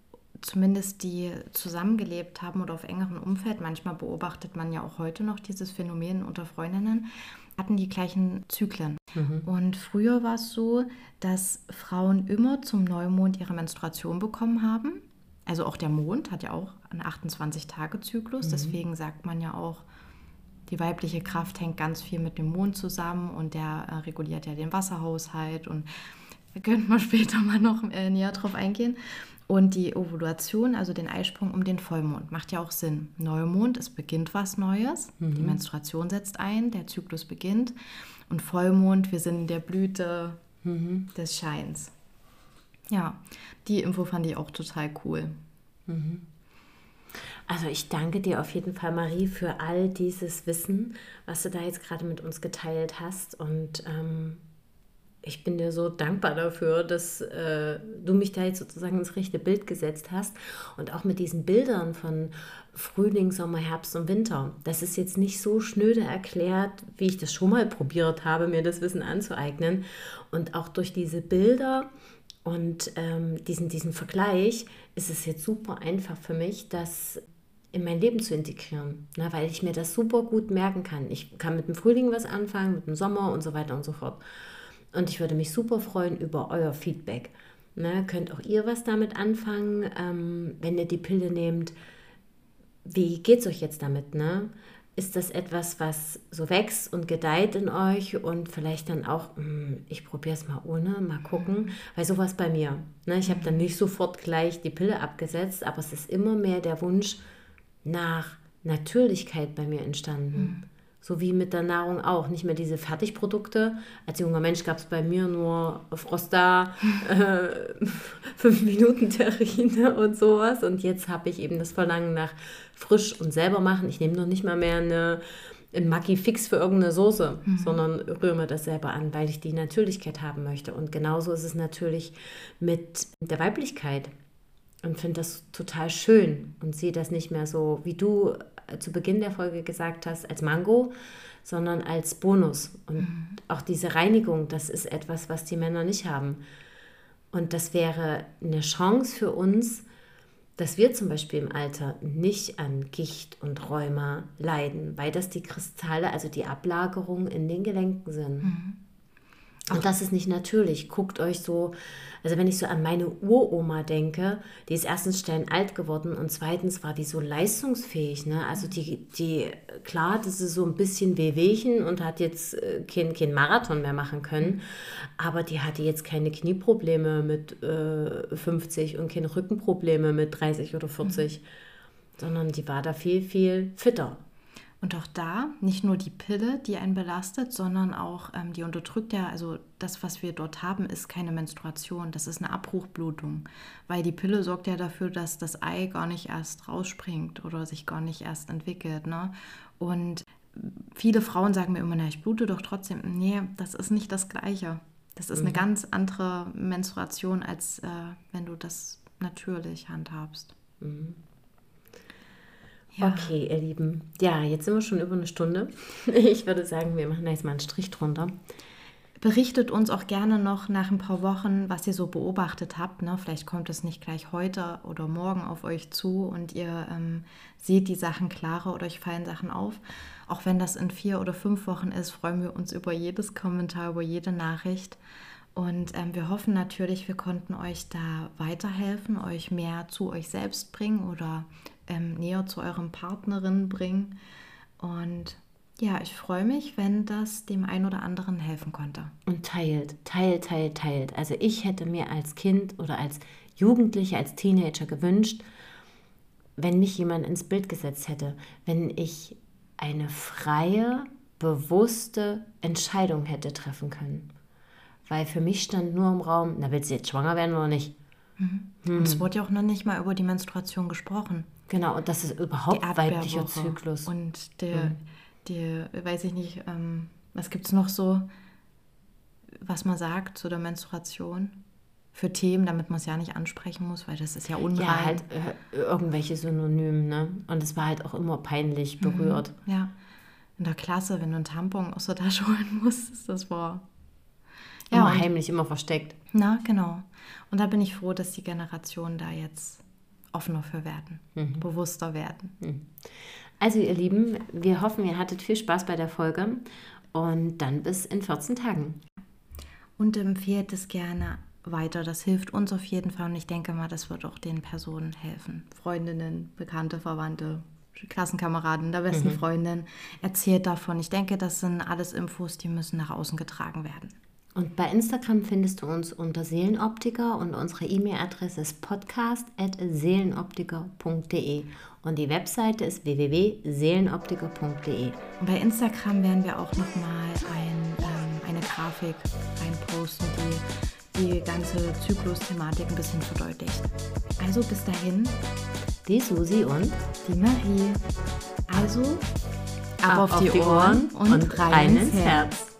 zumindest die zusammengelebt haben oder auf engerem Umfeld, manchmal beobachtet man ja auch heute noch dieses Phänomen unter Freundinnen, hatten die gleichen Zyklen. Mhm. Und früher war es so, dass Frauen immer zum Neumond ihre Menstruation bekommen haben. Also auch der Mond hat ja auch einen 28-Tage-Zyklus. Mhm. Deswegen sagt man ja auch, die weibliche Kraft hängt ganz viel mit dem Mond zusammen und der äh, reguliert ja den Wasserhaushalt. Und da könnten wir später mal noch äh, näher drauf eingehen. Und die Ovulation, also den Eisprung um den Vollmond, macht ja auch Sinn. Neumond, es beginnt was Neues, mhm. die Menstruation setzt ein, der Zyklus beginnt. Und Vollmond, wir sind in der Blüte mhm. des Scheins. Ja, die Info fand ich auch total cool. Mhm. Also ich danke dir auf jeden Fall, Marie, für all dieses Wissen, was du da jetzt gerade mit uns geteilt hast. Und ähm, ich bin dir so dankbar dafür, dass äh, du mich da jetzt sozusagen ins rechte Bild gesetzt hast. Und auch mit diesen Bildern von Frühling, Sommer, Herbst und Winter. Das ist jetzt nicht so schnöde erklärt, wie ich das schon mal probiert habe, mir das Wissen anzueignen. Und auch durch diese Bilder und ähm, diesen, diesen Vergleich ist es jetzt super einfach für mich, das in mein Leben zu integrieren, ne, weil ich mir das super gut merken kann. Ich kann mit dem Frühling was anfangen, mit dem Sommer und so weiter und so fort. Und ich würde mich super freuen über euer Feedback. Ne, könnt auch ihr was damit anfangen, ähm, wenn ihr die Pille nehmt? Wie geht es euch jetzt damit? Ne? Ist das etwas, was so wächst und gedeiht in euch und vielleicht dann auch, hm, ich probiere es mal ohne, mal gucken, weil sowas bei mir. Ne? Ich habe dann nicht sofort gleich die Pille abgesetzt, aber es ist immer mehr der Wunsch nach Natürlichkeit bei mir entstanden. Mhm. So wie mit der Nahrung auch. Nicht mehr diese Fertigprodukte. Als junger Mensch gab es bei mir nur Frosta, äh, 5 Minuten Terrine und sowas. Und jetzt habe ich eben das Verlangen nach frisch und selber machen. Ich nehme noch nicht mal mehr eine, ein Maggi Fix für irgendeine Soße, mhm. sondern rühre mir das selber an, weil ich die Natürlichkeit haben möchte. Und genauso ist es natürlich mit der Weiblichkeit und finde das total schön und sehe das nicht mehr so, wie du zu Beginn der Folge gesagt hast, als Mango, sondern als Bonus. Und mhm. auch diese Reinigung, das ist etwas, was die Männer nicht haben. Und das wäre eine Chance für uns, dass wir zum Beispiel im Alter nicht an Gicht und Rheuma leiden, weil das die Kristalle, also die Ablagerungen in den Gelenken sind. Mhm. Und das ist nicht natürlich. Guckt euch so, also wenn ich so an meine Uroma denke, die ist erstens steinalt geworden und zweitens war die so leistungsfähig. Ne? Also die, die, klar, das ist so ein bisschen Wehwehchen und hat jetzt äh, kein, kein Marathon mehr machen können, aber die hatte jetzt keine Knieprobleme mit äh, 50 und keine Rückenprobleme mit 30 oder 40, mhm. sondern die war da viel, viel fitter. Und auch da nicht nur die Pille, die einen belastet, sondern auch ähm, die unterdrückt ja, also das, was wir dort haben, ist keine Menstruation, das ist eine Abbruchblutung, weil die Pille sorgt ja dafür, dass das Ei gar nicht erst rausspringt oder sich gar nicht erst entwickelt. Ne? Und viele Frauen sagen mir immer, na, ich blute doch trotzdem. Nee, das ist nicht das Gleiche. Das ist mhm. eine ganz andere Menstruation, als äh, wenn du das natürlich handhabst. Mhm. Ja. Okay, ihr Lieben. Ja, jetzt sind wir schon über eine Stunde. Ich würde sagen, wir machen da jetzt mal einen Strich drunter. Berichtet uns auch gerne noch nach ein paar Wochen, was ihr so beobachtet habt. Ne? Vielleicht kommt es nicht gleich heute oder morgen auf euch zu und ihr ähm, seht die Sachen klarer oder euch fallen Sachen auf. Auch wenn das in vier oder fünf Wochen ist, freuen wir uns über jedes Kommentar, über jede Nachricht. Und ähm, wir hoffen natürlich, wir konnten euch da weiterhelfen, euch mehr zu euch selbst bringen oder ähm, näher zu eurem Partnerin bringen. Und ja, ich freue mich, wenn das dem einen oder anderen helfen konnte. Und teilt, teilt, teilt, teilt. Also ich hätte mir als Kind oder als Jugendliche, als Teenager gewünscht, wenn mich jemand ins Bild gesetzt hätte, wenn ich eine freie, bewusste Entscheidung hätte treffen können. Weil für mich stand nur im Raum, na willst du jetzt schwanger werden oder nicht? Mhm. Hm. Und es wurde ja auch noch nicht mal über die Menstruation gesprochen. Genau, und das ist überhaupt weiblicher Zyklus. Und der, mhm. der, weiß ich nicht, ähm, was gibt es noch so, was man sagt zu der Menstruation? Für Themen, damit man es ja nicht ansprechen muss, weil das ist ja unrein. Ja, halt äh, irgendwelche Synonymen, ne? Und es war halt auch immer peinlich mhm. berührt. Mhm, ja. In der Klasse, wenn du einen Tampon aus der Tasche holen musstest, das war. Ja, immer heimlich, immer versteckt. Na, genau. Und da bin ich froh, dass die Generation da jetzt offener für werden, mhm. bewusster werden. Mhm. Also ihr Lieben, wir hoffen, ihr hattet viel Spaß bei der Folge und dann bis in 14 Tagen. Und empfehlt es gerne weiter. Das hilft uns auf jeden Fall und ich denke mal, das wird auch den Personen helfen. Freundinnen, Bekannte, Verwandte, Klassenkameraden, der besten mhm. Freundin. Erzählt davon. Ich denke, das sind alles Infos, die müssen nach außen getragen werden. Und bei Instagram findest du uns unter Seelenoptiker und unsere E-Mail-Adresse ist podcast.seelenoptiker.de und die Webseite ist www.seelenoptiker.de. Und bei Instagram werden wir auch nochmal ein, ähm, eine Grafik reinposten, die die ganze Zyklus-Thematik ein bisschen verdeutlicht. Also bis dahin, die Susi und die Marie. Also ab, ab auf, auf, die Ohren, Ohren und, und rein ins Herz. Herz.